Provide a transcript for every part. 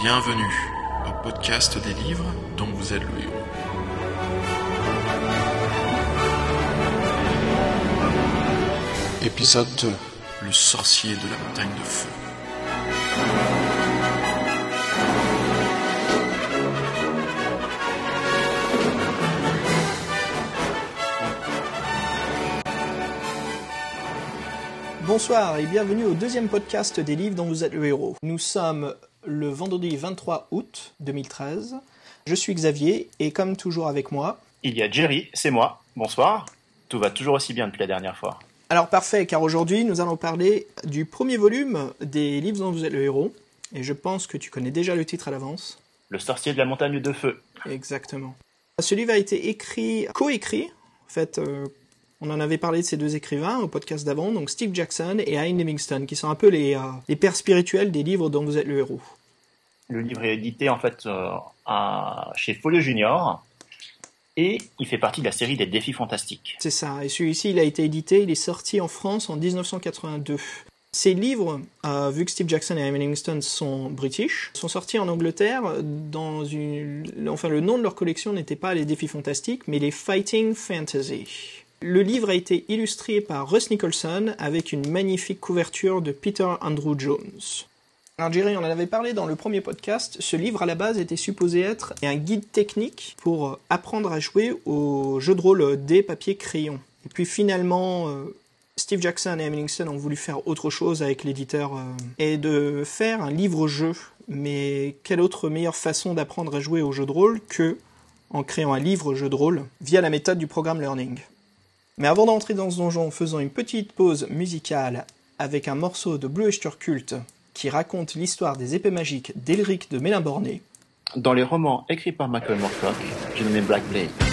Bienvenue au podcast des livres dont vous êtes le héros. Épisode 2 Le sorcier de la montagne de feu. Bonsoir et bienvenue au deuxième podcast des livres dont vous êtes le héros. Nous sommes le vendredi 23 août 2013. Je suis Xavier et comme toujours avec moi. Il y a Jerry, c'est moi. Bonsoir. Tout va toujours aussi bien depuis la dernière fois. Alors parfait, car aujourd'hui nous allons parler du premier volume des livres dont vous êtes le héros. Et je pense que tu connais déjà le titre à l'avance. Le sorcier de la montagne de feu. Exactement. Ce livre a été écrit, coécrit, en fait, euh, on en avait parlé de ces deux écrivains au podcast d'avant, donc Steve Jackson et Ian Livingstone, qui sont un peu les, euh, les pères spirituels des livres dont vous êtes le héros. Le livre est édité en fait euh, à- chez Folio Junior et il fait partie de la série des défis fantastiques. C'est ça, et celui-ci il a été édité, il est sorti en France en 1982. Ces livres, euh, vu que Steve Jackson et Ian Livingstone sont british, sont sortis en Angleterre dans une... Enfin, le nom de leur collection n'était pas les défis fantastiques, mais les Fighting Fantasy. Le livre a été illustré par Russ Nicholson avec une magnifique couverture de Peter Andrew Jones. Alors Jerry, on en avait parlé dans le premier podcast, ce livre à la base était supposé être un guide technique pour euh, apprendre à jouer au jeu de rôle des papiers crayons. Et puis finalement, euh, Steve Jackson et Livingstone ont voulu faire autre chose avec l'éditeur euh, et de faire un livre-jeu. Mais quelle autre meilleure façon d'apprendre à jouer au jeu de rôle que en créant un livre-jeu de rôle via la méthode du programme Learning? Mais avant d'entrer dans ce donjon, faisons une petite pause musicale avec un morceau de Blue Oyster Cult qui raconte l'histoire des épées magiques d'Elric de Mélimborné. Dans les romans écrits par Michael Moorcock, j'ai nommé Black Blade.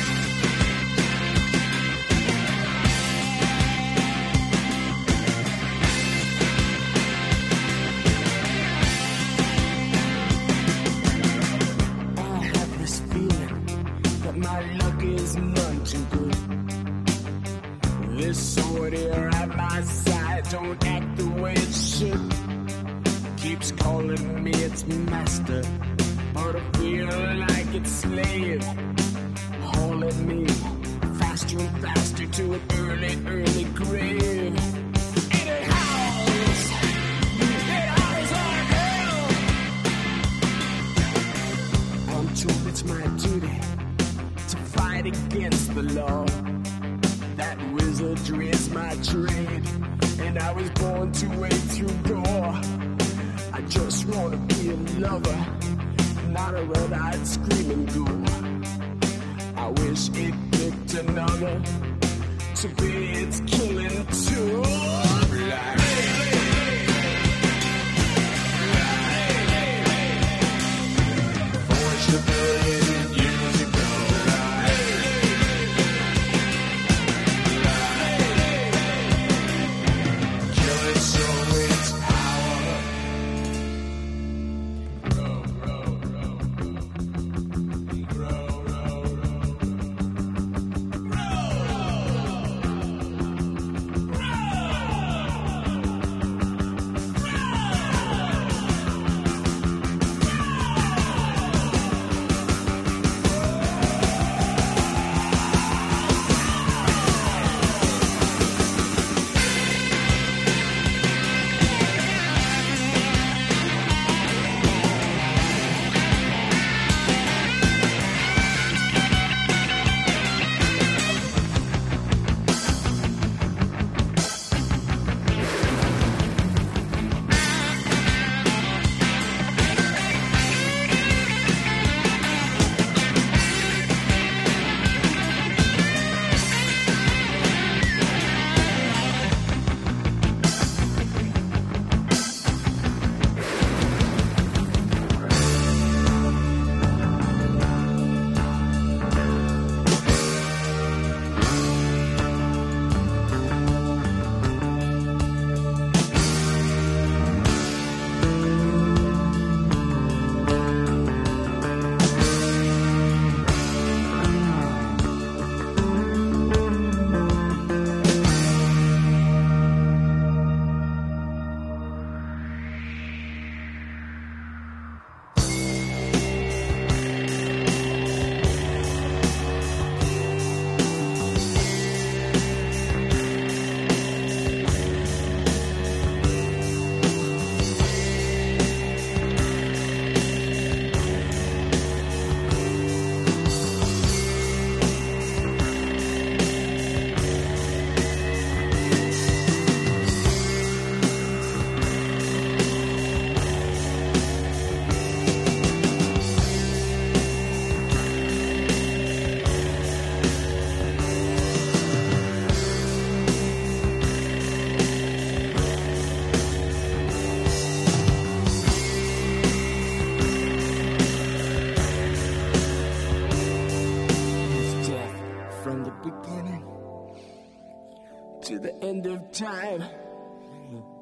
Tide.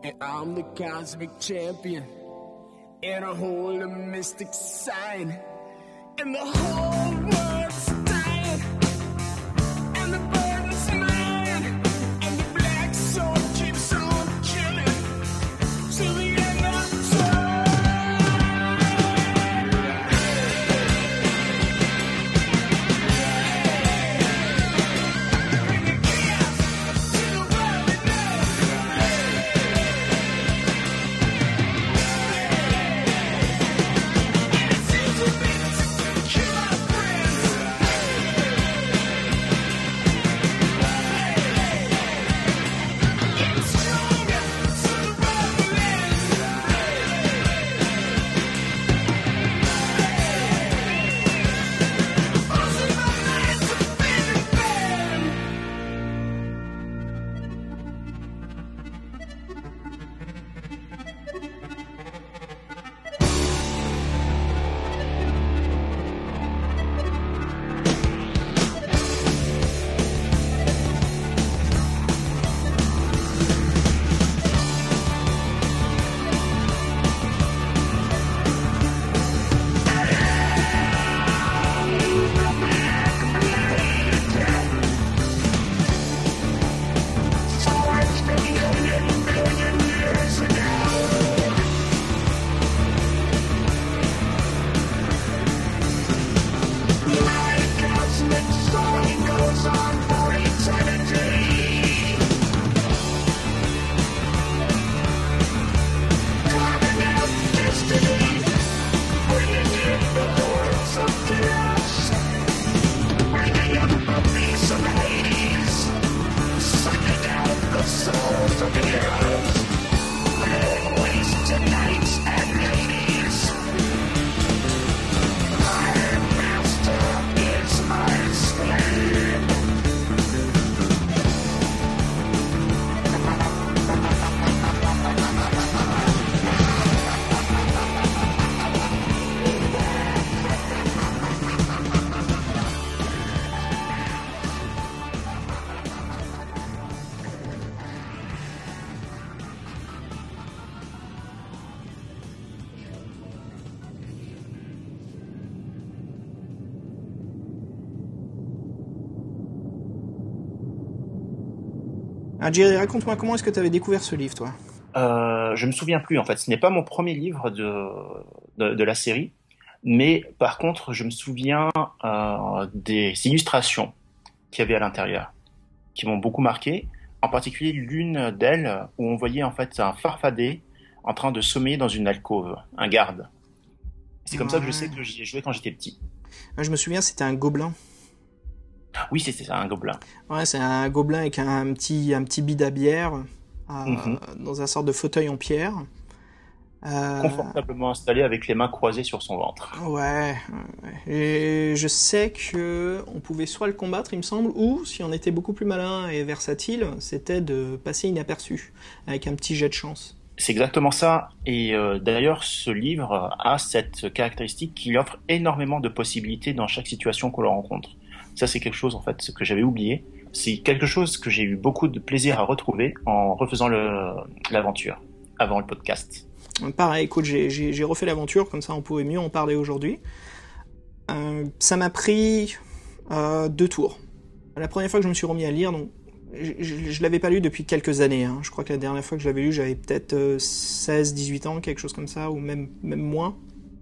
And I'm the cosmic champion. And I hold a mystic sign. And the whole Ah, Jerry, raconte-moi comment est-ce que tu avais découvert ce livre, toi? Euh, je me souviens plus en fait. Ce n'est pas mon premier livre de, de, de la série, mais par contre, je me souviens euh, des illustrations qu'il y avait à l'intérieur, qui m'ont beaucoup marqué. En particulier l'une d'elles où on voyait en fait un farfadet en train de sommeiller dans une alcôve, un garde. C'est comme ça que je sais que j'y ai joué quand j'étais petit. Je me souviens, c'était un gobelin. Oui, c'était ça, un gobelin. Ouais, c'est un gobelin avec un petit, un petit bid à bière euh, Mhm. dans un sorte de fauteuil en pierre. Euh, Confortablement installé avec les mains croisées sur son ventre. Ouais. Et je sais que on pouvait soit le combattre, il me semble, ou si on était beaucoup plus malin et versatile, c'était de passer inaperçu avec un petit jet de chance. C'est exactement ça. Et euh, d'ailleurs, ce livre a cette caractéristique qu'il offre énormément de possibilités dans chaque situation qu'on le rencontre. Ça, c'est quelque chose en fait que j'avais oublié. C'est quelque chose que j'ai eu beaucoup de plaisir à retrouver en refaisant l'aventure avant le podcast. Pareil, écoute, j'ai- refait l'aventure, comme ça on pouvait mieux en parler aujourd'hui. Euh, ça m'a pris euh, deux tours. La première fois que je me suis remis à lire, donc je, je l'avais pas lu depuis quelques années. hein. Je crois que la dernière fois que je l'avais lu, j'avais peut-être euh, 16-18 ans, quelque chose comme ça, ou même, même moins,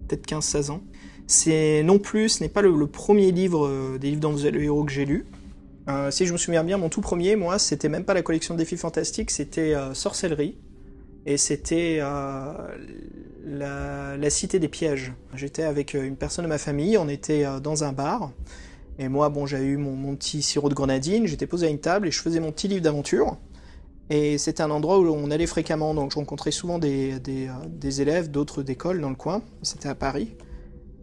peut-être 15-16 ans. C'est non plus, ce n'est pas le, premier livre euh, des livres êtes le héros que j'ai lu. Euh, si je me souviens bien, mon tout premier, moi, c'était même pas la collection de défis fantastiques, c'était euh, Sorcellerie. Et c'était la, cité des pièges. J'étais avec une personne de ma famille, on était dans un bar. Et moi, bon, j'avais eu mon, petit sirop de grenadine, j'étais posé à une table et je faisais mon petit livre d'aventure. Et c'était un endroit où on allait fréquemment, donc je rencontrais souvent des, des élèves d'autres écoles dans le coin. C'était à Paris.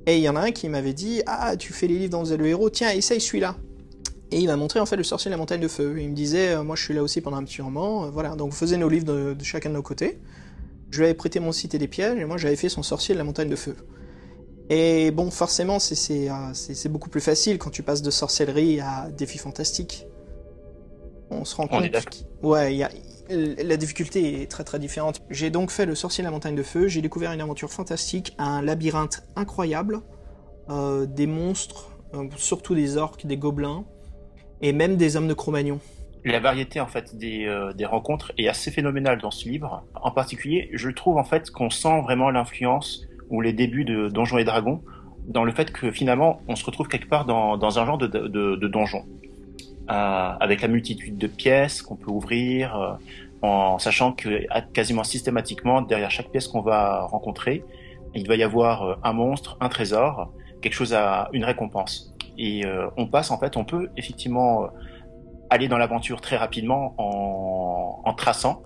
Et il y en a un qui m'avait dit Ah, tu fais les livres dans le héros, tiens, essaye celui-là. Et il m'a montré en fait le sorcier de la montagne de feu. Il me disait euh, Moi, je suis là aussi pendant un petit moment. Euh, voilà, donc on faisait nos livres de, de chacun de nos côtés. Je lui avais prêté mon Cité des pièges et moi j'avais fait son sorcier de la montagne de feu. Et bon, forcément, c'est- c'est euh, c'est beaucoup plus facile quand tu passes de sorcellerie à défi fantastique. On se rend On est compte. qu'- Ouais, il y a... La difficulté est très très différente. J'ai donc fait Le Sorcier de la Montagne de Feu, j'ai découvert une aventure fantastique, un labyrinthe incroyable, euh, des monstres, euh, surtout des orques, des gobelins, et même des hommes de Cro-Magnon. La variété en fait des, euh, des rencontres est assez phénoménale dans ce livre. En particulier, je trouve en fait qu'on sent vraiment l'influence ou les débuts de Donjons et Dragons dans le fait que finalement on se retrouve quelque part dans, un genre de donjon. Euh, avec la multitude de pièces qu'on peut ouvrir, euh, en sachant que quasiment systématiquement derrière chaque pièce qu'on va rencontrer, il va y avoir euh, un monstre, un trésor, quelque chose à une récompense. Et on passe en fait, on peut effectivement aller dans l'aventure très rapidement en, en traçant,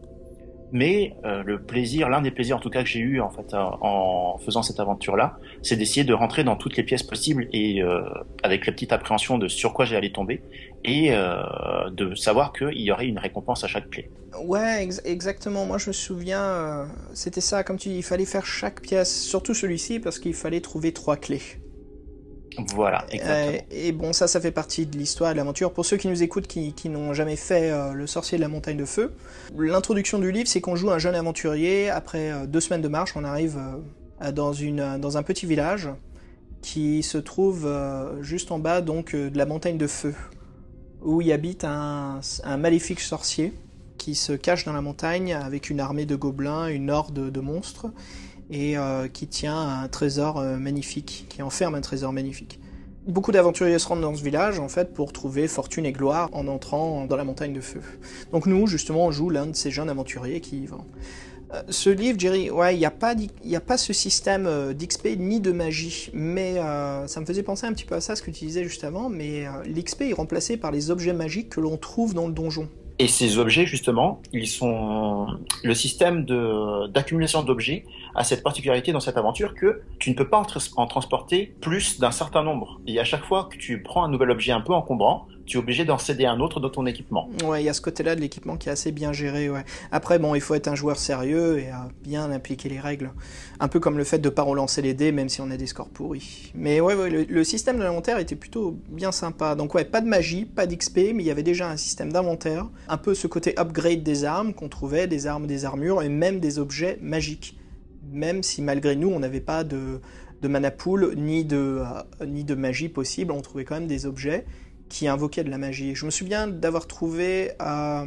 mais euh, le plaisir, l'un des plaisirs en tout cas que j'ai eu en fait en faisant cette aventure-là, c'est d'essayer de rentrer dans toutes les pièces possibles et euh, avec la petite appréhension de sur quoi j'allais tomber et euh, de savoir qu'il y aurait une récompense à chaque clé. Ouais, ex exactement. Moi je me souviens, c'était ça, comme tu dis, il fallait faire chaque pièce, surtout celui-ci parce qu'il fallait trouver trois clés. Voilà, exactement. Euh, et bon, ça, ça fait partie de l'histoire et de l'aventure. Pour ceux qui nous écoutent, qui, qui n'ont jamais fait euh, Le Sorcier de la Montagne de Feu, l'introduction du livre, c'est qu'on joue un jeune aventurier. Après euh, deux semaines de marche, on arrive euh, dans, une, dans un petit village qui se trouve euh, juste en bas donc de la Montagne de Feu, où y habite un, maléfique sorcier qui se cache dans la montagne avec une armée de gobelins, une horde de monstres et euh, qui tient un trésor euh, magnifique, qui enferme un trésor magnifique. Beaucoup d'aventuriers se rendent dans ce village en fait pour trouver fortune et gloire en entrant dans la montagne de feu. Donc nous, justement, on joue l'un de ces jeunes aventuriers qui vont. Euh, ce livre, Jerry, ouais, il n'y a, pas, a pas ce système euh, d'XP ni de magie, mais euh, ça me faisait penser un petit peu à ça, ce que tu disais juste avant, mais l'XP est remplacé par les objets magiques que l'on trouve dans le donjon. Et ces objets, justement, ils sont le système d'accumulation d'objets a cette particularité dans cette aventure que tu ne peux pas en transporter plus d'un certain nombre. Et à chaque fois que tu prends un nouvel objet un peu encombrant, tu es obligé d'en céder un autre dans ton équipement. Ouais, il y a ce côté-là de l'équipement qui est assez bien géré. Après, bon, il faut être un joueur sérieux et bien appliquer les règles. Un peu comme le fait de pas relancer les dés, même si on a des scores pourris. Mais ouais, le système de l'inventaire était plutôt bien sympa. Donc ouais, pas de magie, pas d'XP, mais il y avait déjà un système d'inventaire. Un peu ce côté upgrade des armes qu'on trouvait, des armes, des armures et même des objets magiques. Même si malgré nous, on n'avait pas de, de mana pool ni de, euh, ni de magie possible, on trouvait quand même des objets qui invoquait de la magie. Je me souviens d'avoir trouvé, euh,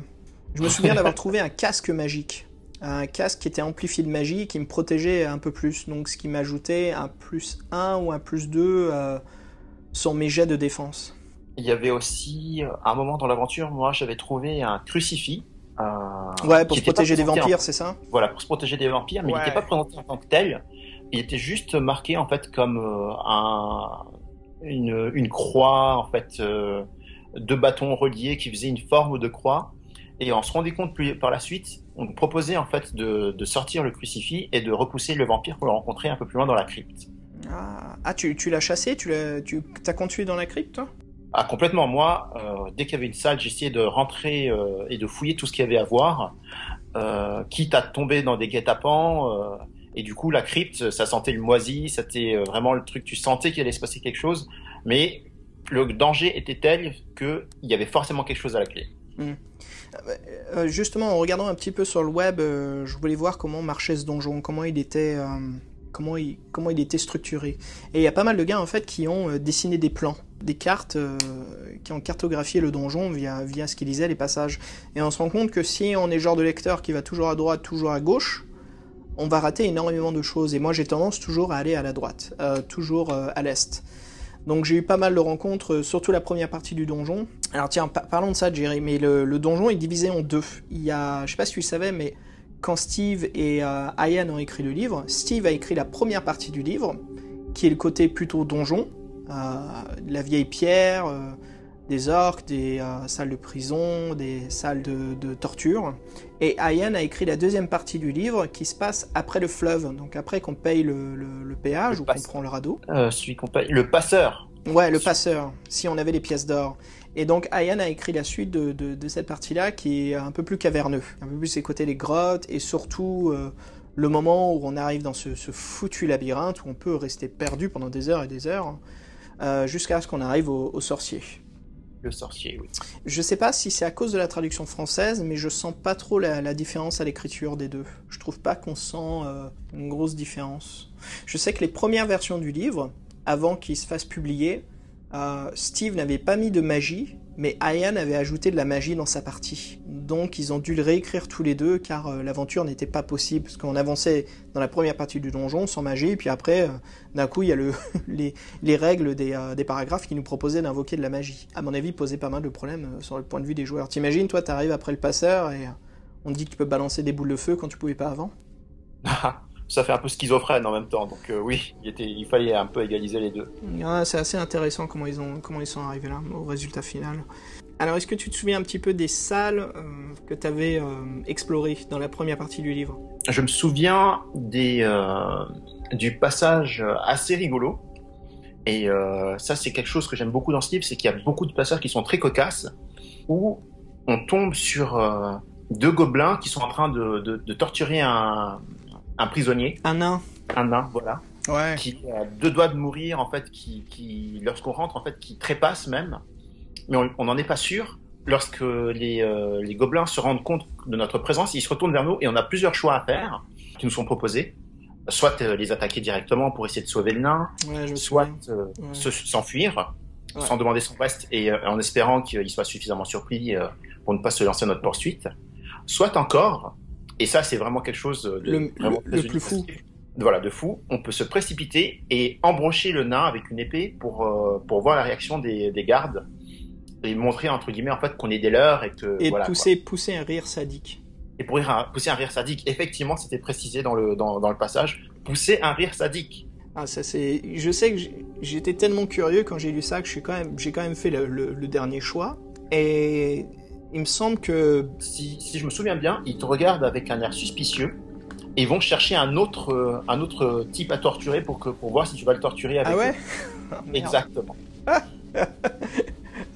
je me souviens d'avoir trouvé un casque magique, un casque qui était amplifié de magie, qui me protégeait un peu plus, donc ce qui m'ajoutait un plus 1 ou un plus 2 euh, sur mes jets de défense. Il y avait aussi, à un moment dans l'aventure, moi j'avais trouvé un crucifix. Euh, ouais, pour se protéger des vampires, c'est ça? Voilà, pour se protéger des vampires, mais ouais. il n'était pas présenté en tant que tel. Il était juste marqué en fait comme euh, un, une, une, croix, en fait, euh, deux bâtons reliés qui faisaient une forme de croix. Et on se rendait compte plus, par la suite, on nous proposait en fait de, de, sortir le crucifix et de repousser le vampire pour le rencontrer un peu plus loin dans la crypte. Ah, ah tu, tu l'as chassé? Tu l'as tu, as continué dans la crypte, toi? Ah, complètement. Moi, euh, dès qu'il y avait une salle, j'essayais de rentrer euh, et de fouiller tout ce qu'il y avait à voir, quitte à tomber dans des guet-apens. Euh, et du coup, la crypte, ça sentait le moisi, c'était vraiment le truc, tu sentais qu'il allait se passer quelque chose, mais le danger était tel qu'il y avait forcément quelque chose à la clé. Mmh. Euh, justement, en regardant un petit peu sur le web, euh, je voulais voir comment marchait ce donjon, comment il était, euh, comment il, comment il était structuré. Et il y a pas mal de gars en fait qui ont dessiné des plans, des cartes, qui ont cartographié le donjon via, via ce qu'ils disaient, les passages. Et on se rend compte que si on est genre de lecteur qui va toujours à droite, toujours à gauche, on va rater énormément de choses. Et moi, j'ai tendance toujours à aller à la droite, euh, toujours euh, à l'est. Donc j'ai eu pas mal de rencontres, surtout la première partie du donjon. Alors tiens, pa parlons de ça, Jerry. Mais le, donjon est divisé en deux. Il y a, je sais pas si tu le savais, mais quand Steve et euh, Ian ont écrit le livre, Steve a écrit la première partie du livre, qui est le côté plutôt donjon, la vieille pierre, des orques, des euh, salles de prison, des salles de, de, torture. Et Ian a écrit la deuxième partie du livre qui se passe après le fleuve, donc après qu'on paye le, le, le péage le ou qu'on prend le radeau. Euh, celui qu'on paye, le passeur. Ouais, le passeur, si on avait les pièces d'or. Et donc Ian a écrit la suite de, de, de cette partie-là qui est un peu plus caverneux, un peu plus ses côtés les grottes et surtout euh, le moment où on arrive dans ce, ce, foutu labyrinthe où on peut rester perdu pendant des heures et des heures euh, jusqu'à ce qu'on arrive au, au sorcier. Le sorcier, oui. Je sais pas si c'est à cause de la traduction française, mais je sens pas trop la, différence à l'écriture des deux. Je trouve pas qu'on sent euh, une grosse différence. Je sais que les premières versions du livre, avant qu'il se fasse publier, euh, Steve n'avait pas mis de magie, mais Ian avait ajouté de la magie dans sa partie. Donc ils ont dû le réécrire tous les deux car euh, l'aventure n'était pas possible parce qu'on avançait dans la première partie du donjon sans magie, puis après euh, d'un coup il y a le, les, les règles des, euh, des paragraphes qui nous proposaient d'invoquer de la magie. À mon avis, posait pas mal de problèmes sur le point de vue des joueurs. T'imagines, toi, t'arrives après le passeur et on te dit que tu peux balancer des boules de feu quand tu pouvais pas avant? Ça fait un peu schizophrène en même temps, donc euh, oui, il, était, il fallait un peu égaliser les deux. C'est assez intéressant comment ils, ont, comment ils sont arrivés là, au résultat final. Alors, est-ce que tu te souviens un petit peu des salles euh, que tu avais explorées dans la première partie du livre? Je me souviens des, euh, du passage assez rigolo. Et euh, ça, c'est quelque chose que j'aime beaucoup dans ce livre, c'est qu'il y a beaucoup de passages qui sont très cocasses, où on tombe sur euh, deux gobelins qui sont en train de, de, de torturer un, un prisonnier, Un nain. un nain, voilà, Ouais. qui a deux doigts de mourir, en fait, qui, qui lorsqu'on rentre, en fait, qui trépasse même, mais on n'en est pas sûr. Lorsque les, euh, les gobelins se rendent compte de notre présence, ils se retournent vers nous et on a plusieurs choix à faire qui nous sont proposés. Soit euh, les attaquer directement pour essayer de sauver le nain, Ouais, soit euh, Ouais. se- s'enfuir Ouais. sans demander son reste et euh, en espérant qu'il soit suffisamment surpris euh, pour ne pas se lancer à notre poursuite. Soit encore, et ça c'est vraiment quelque chose de Le- vraiment le- le très plus fou. Voilà, de fou. On peut se précipiter et embrocher le nain avec une épée pour euh, pour voir la réaction des, des gardes et montrer entre guillemets en fait qu'on est des leurs et que Et voilà, pousser, pousser un rire sadique. et pour rire un- pousser un rire sadique. Effectivement, c'était précisé dans le dans, dans le passage. Pousser un rire sadique. Ah, ça c'est. Je sais que j'ai- j'étais tellement curieux quand j'ai lu ça que suis quand même, j'ai quand même fait le, le- le dernier choix. Et il me semble que si, si je me souviens bien, ils te regardent avec un air suspicieux et vont chercher un autre, euh, un autre type à torturer pour, que, pour voir si tu vas le torturer avec ah ouais. eux. Merde. Exactement.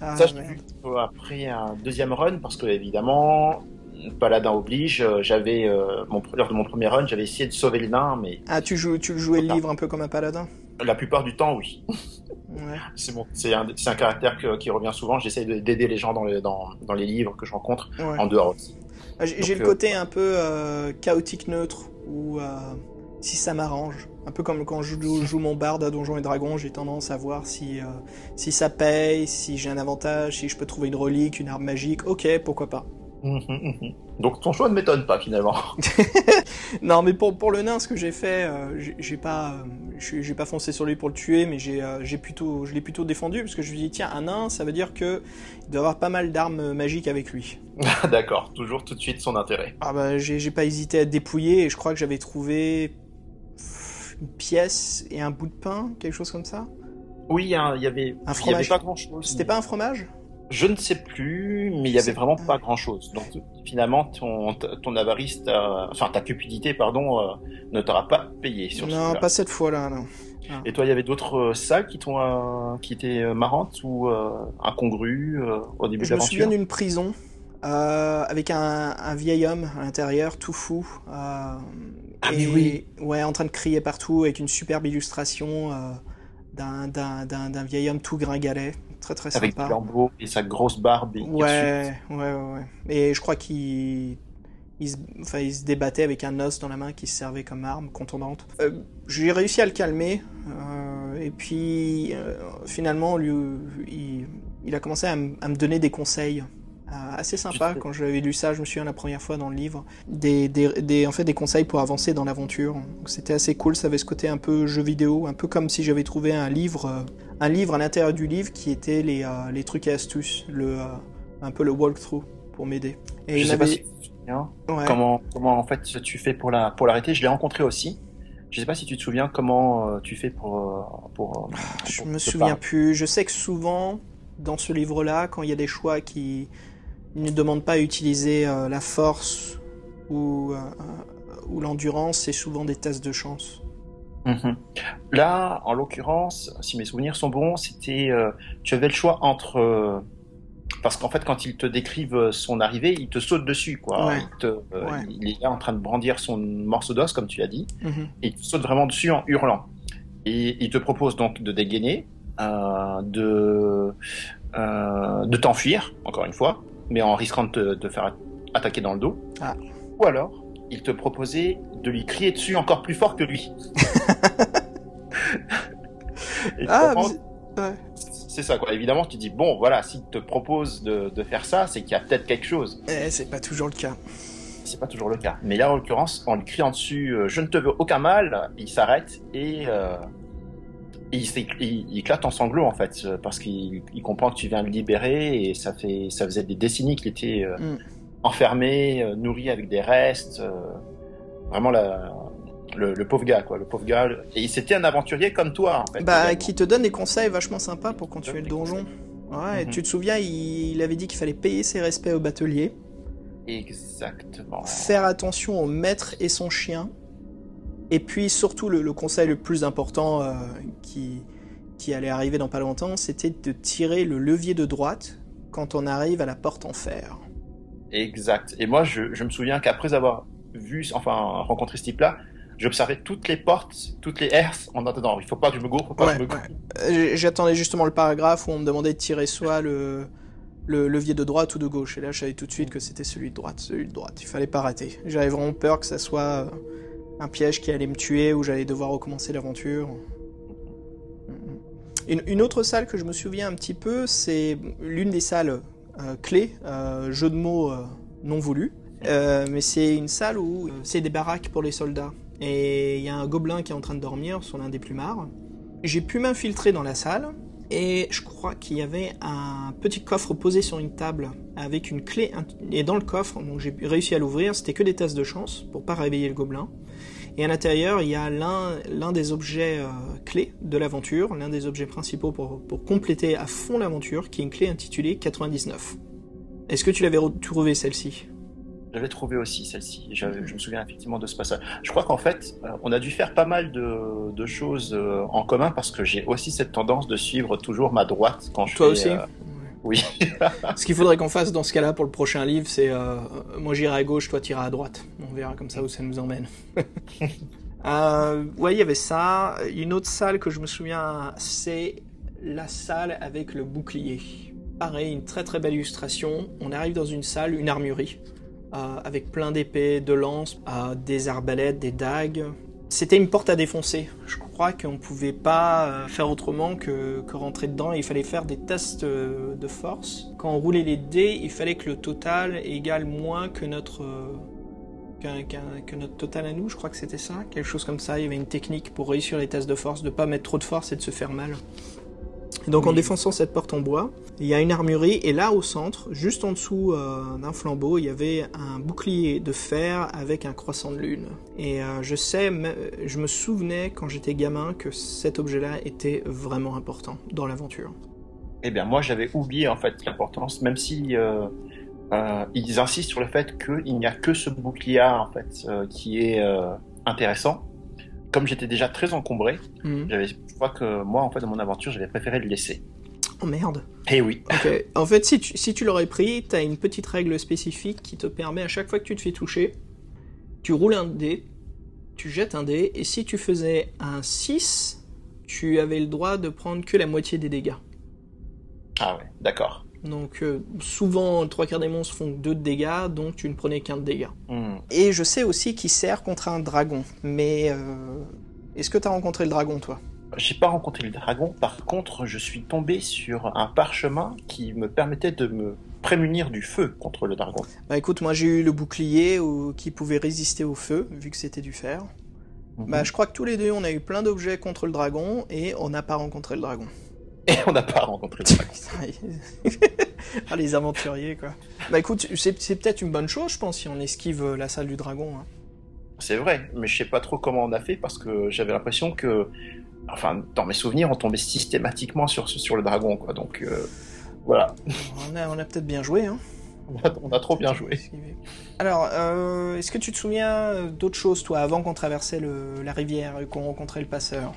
Ah, Ça, je l'ai merde. vu après un deuxième run parce que, évidemment, Paladin oblige. euh, J'avais, euh, mon, lors de mon premier run, j'avais essayé de sauver le nain, mais Ah, tu joues, tu jouais le livre un peu comme un paladin. La plupart du temps, oui. Ouais. C'est bon. C'est un, caractère que- qui revient souvent. J'essaye de- d'aider les gens dans, les- dans, dans les livres que je rencontre, ouais. en dehors aussi. Ah, J'ai le euh, côté un peu euh, chaotique neutre ou euh, si ça m'arrange. Un peu comme quand je joue, mon barde à Donjons et Dragons, j'ai tendance à voir si, euh, si ça paye, si j'ai un avantage, si je peux trouver une relique, une arme magique. Ok, pourquoi pas. Donc ton choix ne m'étonne pas finalement. Non, mais pour, pour le nain, ce que j'ai fait, euh, j'ai- pas, euh, j'ai pas foncé sur lui pour le tuer, mais j'ai euh, j'ai plutôt, je l'ai plutôt défendu parce que je lui ai dit tiens, un nain, ça veut dire que il doit avoir pas mal d'armes magiques avec lui. D'accord, toujours tout de suite son intérêt. Ah bah j'ai pas hésité à dépouiller et je crois que j'avais trouvé une pièce et un bout de pain, quelque chose comme ça. Oui, il y, a- il y avait, Un il y avait fromage. pas grand chose. C'était pas un fromage? Je ne sais plus, mais il y avait vraiment pas grand chose. Donc finalement, ton, ton avarice, t'a- enfin ta cupidité, pardon, euh, ne t'aura pas payé sur Non, pas cette fois-là, non. Et toi, il y avait d'autres euh, salles qui t'ont, euh, qui étaient marrantes ou euh, incongrues euh, au début Je de me souviens l'aventure? d'une prison euh, avec un, un vieil homme à l'intérieur, tout fou. euh, Ah, et, mais oui. Ouais, en train de crier partout avec une superbe illustration euh, d'un- d'un d'un- d'un vieil homme tout gringalet. Très très avec sympa. lambeaux et sa grosse barbe. Ouais, ouais, ouais, ouais. Et je crois qu'il il se, enfin, il se débattait avec un os dans la main qui se servait comme arme contondante. Euh, J'ai réussi à le calmer. euh, et puis, euh, finalement, lui, il, il a commencé à, me- à me donner des conseils. assez sympa sais- quand j'avais lu ça, je me souviens la première fois dans le livre, des, des, des- en fait des conseils pour avancer dans l'aventure. C'était assez cool, ça avait ce côté un peu jeu vidéo, un peu comme si j'avais trouvé un livre, un livre à l'intérieur du livre qui était les, euh, les trucs et astuces, le, euh, un peu le walkthrough pour m'aider. Et Je sais pas m'avait- si tu te souviens ouais. comment, comment en fait tu fais pour la pour l'arrêter. Je l'ai rencontré aussi. Je sais pas si tu te souviens comment euh, tu fais pour euh, pour. Je pour me souviens parler. plus. Je sais que souvent, dans ce livre-là, quand il y a des choix qui ne demandent pas à utiliser euh, la force ou, ou l'endurance, c'est souvent des tests de chance. Mhm. Là, en l'occurrence, si mes souvenirs sont bons, c'était euh, tu avais le choix entre euh, parce qu'en fait, quand ils te décrivent son arrivée, il te saute dessus, quoi. Ouais. Il, te, euh, Ouais. il est là en train de brandir son morceau d'os, comme tu l'as dit, Mhm. et il te saute vraiment dessus en hurlant. Et il te propose donc de dégainer, euh, de euh, de t'enfuir, encore une fois, mais en risquant de te, de faire attaquer dans le dos. Ah. Ou alors, il te proposait de lui crier dessus encore plus fort que lui. Et Ah, ouais. c'est ça, quoi. Évidemment, tu dis, bon, voilà, s'il te propose de, de faire ça, c'est qu'il y a peut-être quelque chose. Eh, c'est pas toujours le cas. C'est pas toujours le cas. Mais là, en l'occurrence, en lui criant dessus, euh, je ne te veux aucun mal, il s'arrête et, euh, et il, il- il éclate en sanglots, en fait, euh, parce qu'il il comprend que tu viens le libérer et ça fait, ça faisait des décennies qu'il était euh, Mm. enfermé, nourri avec des restes. Vraiment la, le, le pauvre gars, quoi, le pauvre gars. Et c'était un aventurier comme toi, en fait. Bah, qui te donne des conseils vachement sympas pour continuer le donjon. Ouais, et Mhm. tu te souviens, il, il avait dit qu'il fallait payer ses respects au batelier, Exactement. faire attention au maître et son chien, et puis surtout le, le conseil le plus important euh, qui, qui allait arriver dans pas longtemps, c'était de tirer le levier de droite quand on arrive à la porte en fer. Exact. Et moi, je, je me souviens qu'après avoir vu, enfin, rencontré ce type-là, j'observais toutes les portes, toutes les herses en attendant. Il faut pas que je me gourre, faut pas Ouais, que je me gourre. J'attendais justement le paragraphe où on me demandait de tirer soit le, le levier de droite ou de gauche. Et là, je savais tout de suite que c'était celui de droite. Celui de droite. Il fallait pas rater. J'avais vraiment peur que ça soit euh, un piège qui allait me tuer ou j'allais devoir recommencer l'aventure. Une, une autre salle que je me souviens un petit peu, c'est l'une des salles euh, clés, euh, jeu de mots euh, non voulu. Euh, mais c'est une salle où c'est des baraques pour les soldats. Et il y a un gobelin qui est en train de dormir sur l'un des plumards. J'ai pu m'infiltrer dans la salle et je crois qu'il y avait un petit coffre posé sur une table avec une clé. Et dans le coffre, donc j'ai réussi à l'ouvrir, c'était que des tasses de chance pour pas réveiller le gobelin. Et à l'intérieur, il y a l'un l'un des objets euh, clés de l'aventure, l'un des objets principaux pour, pour compléter à fond l'aventure, qui est une clé intitulée 99. Est-ce que tu l'avais retrouvée celle-ci? J'avais trouvé aussi celle-ci. Je, je me souviens effectivement de ce passage. Je crois qu'en fait, euh, on a dû faire pas mal de, de choses euh, en commun parce que j'ai aussi cette tendance de suivre toujours ma droite quand je Toi fais, aussi euh, Oui. Ce qu'il faudrait qu'on fasse dans ce cas-là pour le prochain livre, c'est euh, moi j'irai à gauche, toi t'iras à droite. On verra comme ça où ça nous emmène. euh, ouais, il y avait ça. Une autre salle que je me souviens, c'est la salle avec le bouclier. Pareil, une très très belle illustration. On arrive dans une salle, une armurerie, avec plein d'épées, de lances, des arbalètes, des dagues. C'était une porte à défoncer. Je crois qu'on ne pouvait pas euh, faire autrement que, que rentrer dedans. Il fallait faire des tests euh, de force. Quand on roulait les dés, il fallait que le total égale moins que notre, euh, que notre total à nous. Je crois que c'était ça, quelque chose comme ça. Il y avait une technique pour réussir les tests de force, de pas mettre trop de force et de se faire mal. Et donc en défonçant cette porte en bois, il y a une armurerie et là au centre, juste en dessous euh, d'un flambeau, il y avait un bouclier de fer avec un croissant de lune. Et euh, je sais, me- je me souvenais quand j'étais gamin que cet objet-là était vraiment important dans l'aventure. Eh bien, moi, j'avais oublié en fait l'importance, même si euh, euh, ils insistent sur le fait qu'il n'y a que ce bouclier en fait euh, qui est euh, intéressant. Comme j'étais déjà très encombré, Mhm. j'avais, je crois que moi, en fait, dans mon aventure, j'avais préféré le laisser. Oh merde. Eh oui. En fait, si tu, si tu l'aurais pris, t'as une petite règle spécifique qui te permet à chaque fois que tu te fais toucher, tu roules un dé, tu jettes un dé, et si tu faisais un 6, tu avais le droit de prendre que la moitié des dégâts. Ah ouais, d'accord. Donc euh, souvent, le trois quarts des monstres font 2 de dégâts, donc tu ne prenais qu'un de dégâts. Hmm. Et je sais aussi qu'il sert contre un dragon, mais euh, est-ce que t'as rencontré le dragon, toi? J'ai pas rencontré le dragon. Par contre, je suis tombé sur un parchemin qui me permettait de me prémunir du feu contre le dragon. Bah écoute, moi j'ai eu le bouclier ou- qui pouvait résister au feu, vu que c'était du fer. Mhm. Bah, je crois que tous les deux, on a eu plein d'objets contre le dragon et on n'a pas rencontré le dragon. Et on n'a pas rencontré le ah, les aventuriers, quoi. Bah, écoute, c'est c'est peut-être une bonne chose, je pense, si on esquive euh, la salle du dragon. hein. C'est vrai, mais je sais pas trop comment on a fait parce que j'avais l'impression que, enfin, dans mes souvenirs, on tombait systématiquement sur, sur le dragon, quoi. Donc, euh, voilà, On a, on a peut-être bien joué, hein. on a, on a trop bien joué. Alors, euh, est-ce que tu te souviens d'autres choses, toi, avant qu'on traversait le- la rivière et qu'on rencontrait le passeur?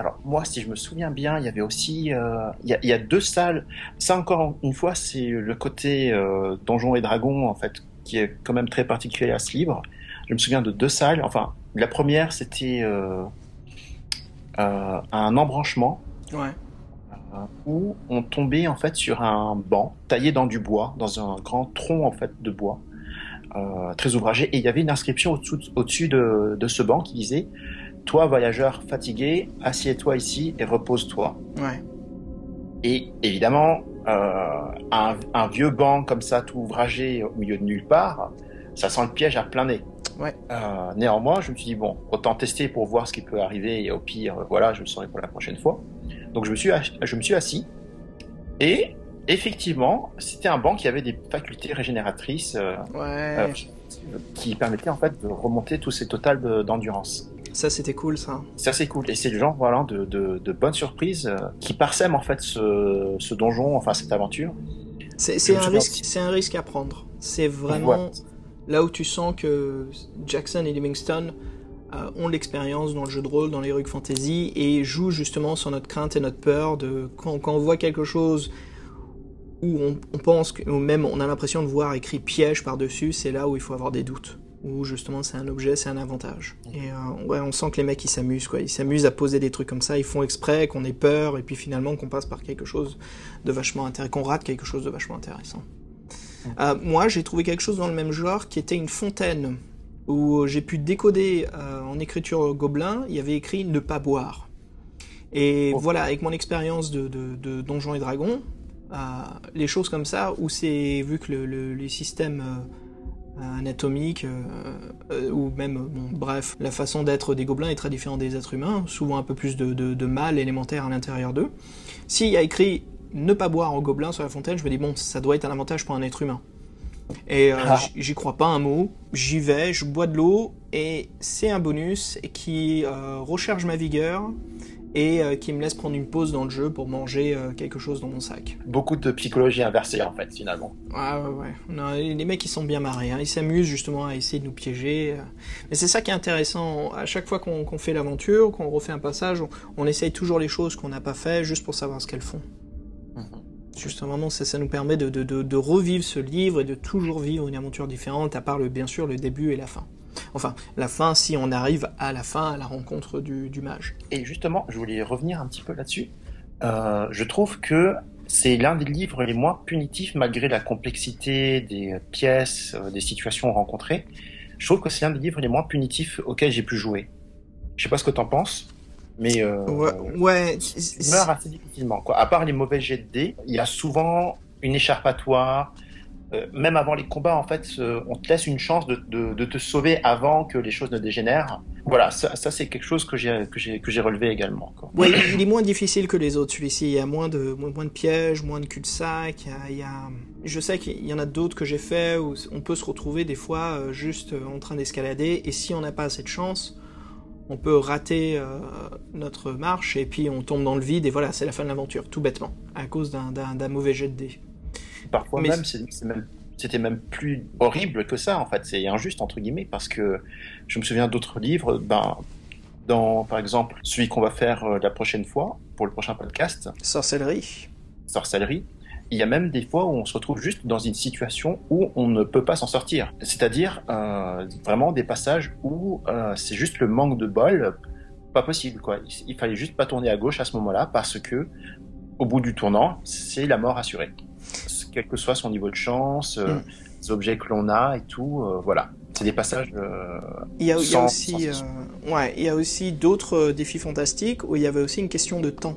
Alors, moi, si je me souviens bien, il y avait aussi, euh, il y, a, il y a deux salles. Ça, encore une fois, c'est le côté euh, donjon et dragon, en fait, qui est quand même très particulier à ce livre. Je me souviens de deux salles. Enfin, la première, c'était euh, un embranchement Ouais. où on tombait en fait sur un banc taillé dans du bois, dans un grand tronc en fait de bois, très ouvragé, et il y avait une inscription au-dessus au-dessus de, de ce banc qui disait Toi, voyageur fatigué, assieds-toi ici et repose-toi. Ouais. Et évidemment, euh, un, un vieux banc comme ça, tout ouvragé au milieu de nulle part, ça sent le piège à plein nez. Ouais. Euh, néanmoins, je me suis dit, bon, autant tester pour voir ce qui peut arriver, et au pire, euh, voilà, je le saurai pour la prochaine fois. Donc je me suis, je me suis assis, et effectivement, c'était un banc qui avait des facultés régénératrices euh, Ouais. qui permettaient en fait de remonter tous ces totales de- d'endurance. Ça, c'était cool, ça. C'est assez cool, et c'est le genre voilà, de, de, de bonnes surprises euh, qui parsèment en fait ce, ce donjon, enfin cette aventure. C'est c'est un risque, c'est un risque à prendre. C'est vraiment là où tu sens que Jackson et Livingston euh, ont l'expérience dans le jeu de rôle, dans l'heroic fantasy et jouent justement sur notre crainte et notre peur de quand, quand on voit quelque chose où on, on pense que, ou même on a l'impression de voir écrit piège par dessus, c'est là où il faut avoir des doutes. Où justement c'est un objet, c'est un avantage. Et euh, ouais, on sent que les mecs ils s'amusent quoi. Ils s'amusent à poser des trucs comme ça. Ils font exprès qu'on ait peur et puis finalement qu'on passe par quelque chose de vachement intéressant, qu'on rate quelque chose de vachement intéressant. Euh, moi, j'ai trouvé quelque chose dans le même genre qui était une fontaine où j'ai pu décoder euh, en écriture gobelin. Il y avait écrit ne pas boire. Et Oh. voilà, avec mon expérience de, de, de Donjons et Dragons, les choses comme ça, où c'est vu que le, le- les systèmes euh, anatomiques, euh, euh, ou même, bon, bref, la façon d'être des gobelins est très différente des êtres humains, souvent un peu plus de, de, de mal élémentaire à l'intérieur d'eux. S'il y a écrit ne pas boire en gobelin sur la fontaine, je me dis bon, ça doit être un avantage pour un être humain. Et euh, Ah. j'y crois pas un mot, j'y vais, je bois de l'eau, et c'est un bonus qui euh, recharge ma vigueur et euh, qui me laisse prendre une pause dans le jeu pour manger euh, quelque chose dans mon sac. Beaucoup de psychologie inversée en fait finalement. Ouais, ouais, ouais. Non, les mecs, ils sont bien marrés. Hein. Ils s'amusent justement à essayer de nous piéger. euh. Mais c'est ça qui est intéressant. À chaque fois qu'on fait l'aventure, qu'on refait un passage, on, on essaye toujours les choses qu'on n'a pas fait juste pour savoir ce qu'elles font. Justement, ça, ça nous permet de, de, de, de revivre ce livre et de toujours vivre une aventure différente, à part le, bien sûr le début et la fin. Enfin, la fin, si on arrive à la fin, à la rencontre du, du mage. Et justement, je voulais revenir un petit peu là-dessus. Euh, je trouve que c'est l'un des livres les moins punitifs malgré la complexité des pièces, euh, des situations rencontrées. Je trouve que c'est l'un des livres les moins punitifs auxquels j'ai pu jouer. Je sais pas ce que t'en penses, mais euh, Ouais, ouais. je meurs assez difficilement. Quoi. À part les mauvais jets de dés, il y a souvent une échappatoire. Euh, même avant les combats, en fait, on te laisse une chance de, te sauver avant que les choses ne dégénèrent. Voilà, ça, c'est quelque chose que j'ai relevé également. Quoi. Il- est moins difficile que les autres, celui-ci. Il y a moins de, pièges, moins de cul-de-sac. Il Je sais qu'il y en a d'autres que j'ai fait où on peut se retrouver des fois euh, juste euh, en train d'escalader. Et si on n'a pas assez de chance, on peut rater notre marche et puis on tombe dans le vide. Et voilà, c'est la fin de l'aventure, tout bêtement, à cause d'un mauvais jet de dés. Parfois Mais même, c'est c'est même c'était même plus horrible que ça en fait. C'est injuste entre guillemets parce que je me souviens d'autres livres. Ben, dans par exemple celui qu'on va faire euh, la prochaine fois pour le prochain podcast, Sorcellerie. sorcellerie. Il y a même des fois où on se retrouve juste dans une situation où on ne peut pas s'en sortir. C'est-à-dire euh, vraiment des passages où euh, c'est juste le manque de bol, pas possible quoi. Il, il fallait juste pas tourner à gauche à ce moment-là parce que au bout du tournant, c'est la mort assurée. Quel que soit son niveau de chance, euh, Mm. les objets que l'on a et tout, euh, voilà. C'est des passages. euh, Il y a, sans- aussi, ouais, il y a aussi d'autres défis fantastiques où il y avait aussi une question de temps,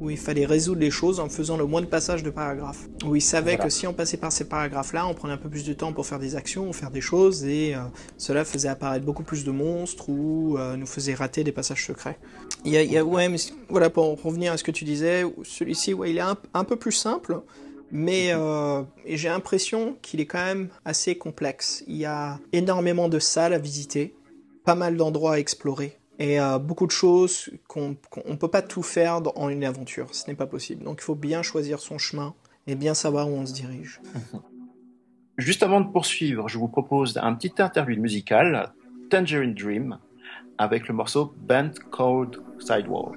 où il fallait résoudre les choses en faisant le moins de passages de paragraphes. Où il savait Voilà. que si on passait par ces paragraphes-là, on prenait un peu plus de temps pour faire des actions ou faire des choses, et euh, cela faisait apparaître beaucoup plus de monstres ou euh, nous faisait rater des passages secrets. Il y a, il y a- ouais, mais voilà, pour revenir à ce que tu disais, celui-ci, ouais, il est un, un peu plus simple. Mais euh, j'ai l'impression qu'il est quand même assez complexe. Il y a énormément de salles à visiter, pas mal d'endroits à explorer, et euh, beaucoup de choses qu'on ne peut pas tout faire en une aventure. Ce n'est pas possible. Donc il faut bien choisir son chemin et bien savoir où on se dirige. Juste avant de poursuivre, je vous propose un petit interlude musical, Tangerine Dream, avec le morceau Bent Cold Sidewalk.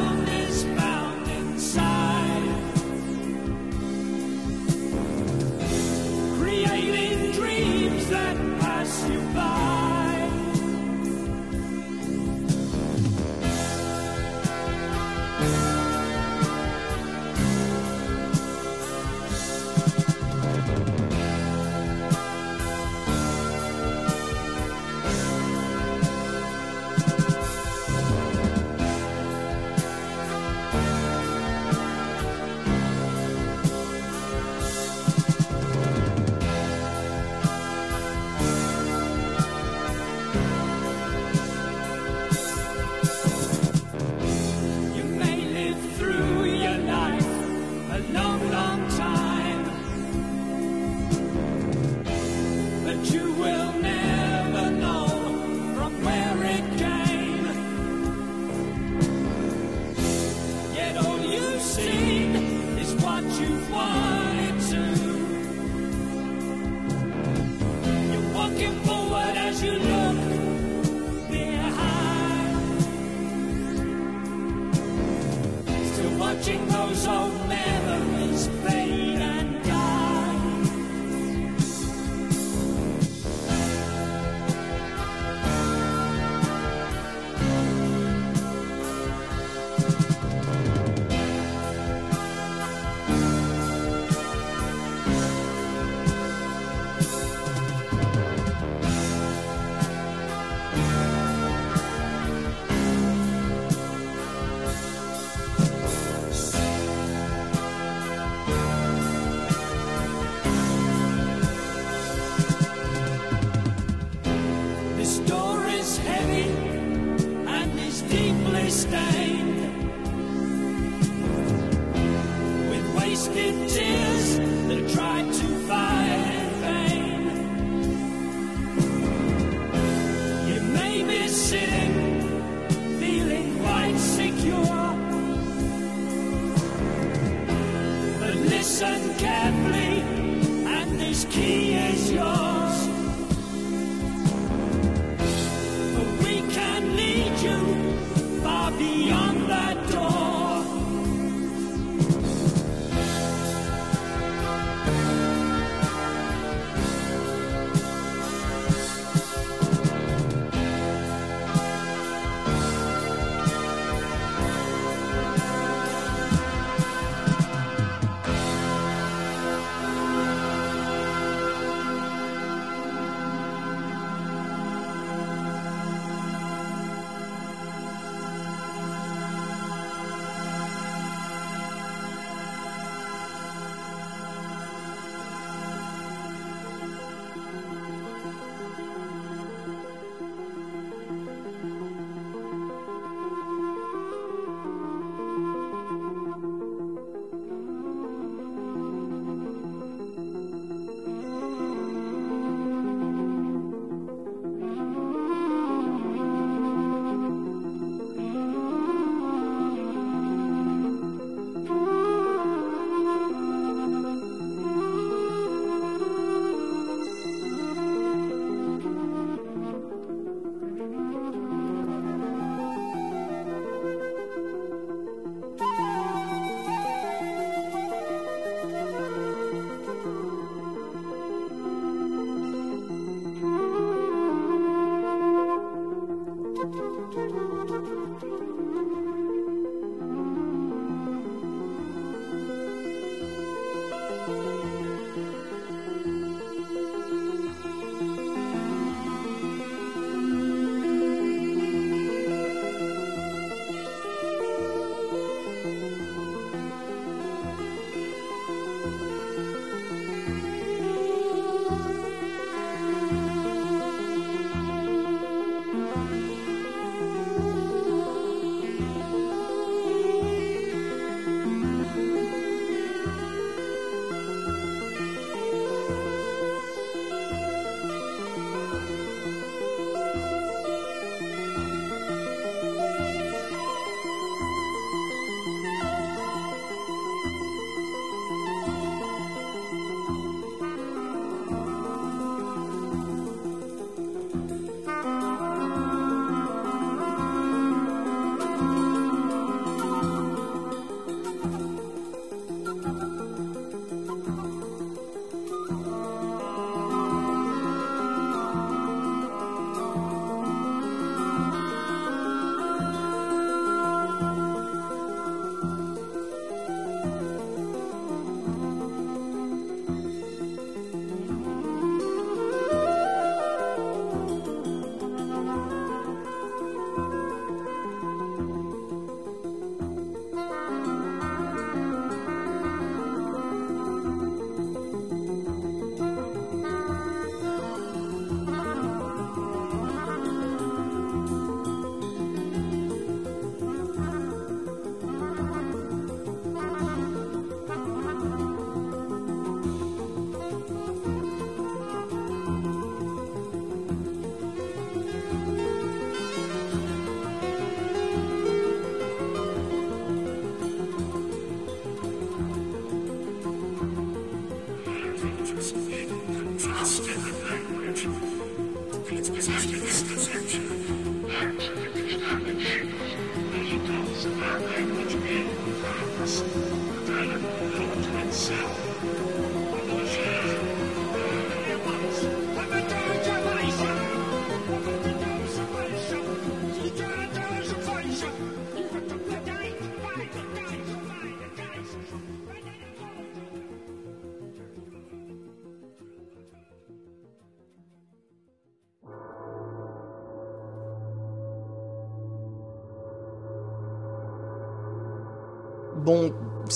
zou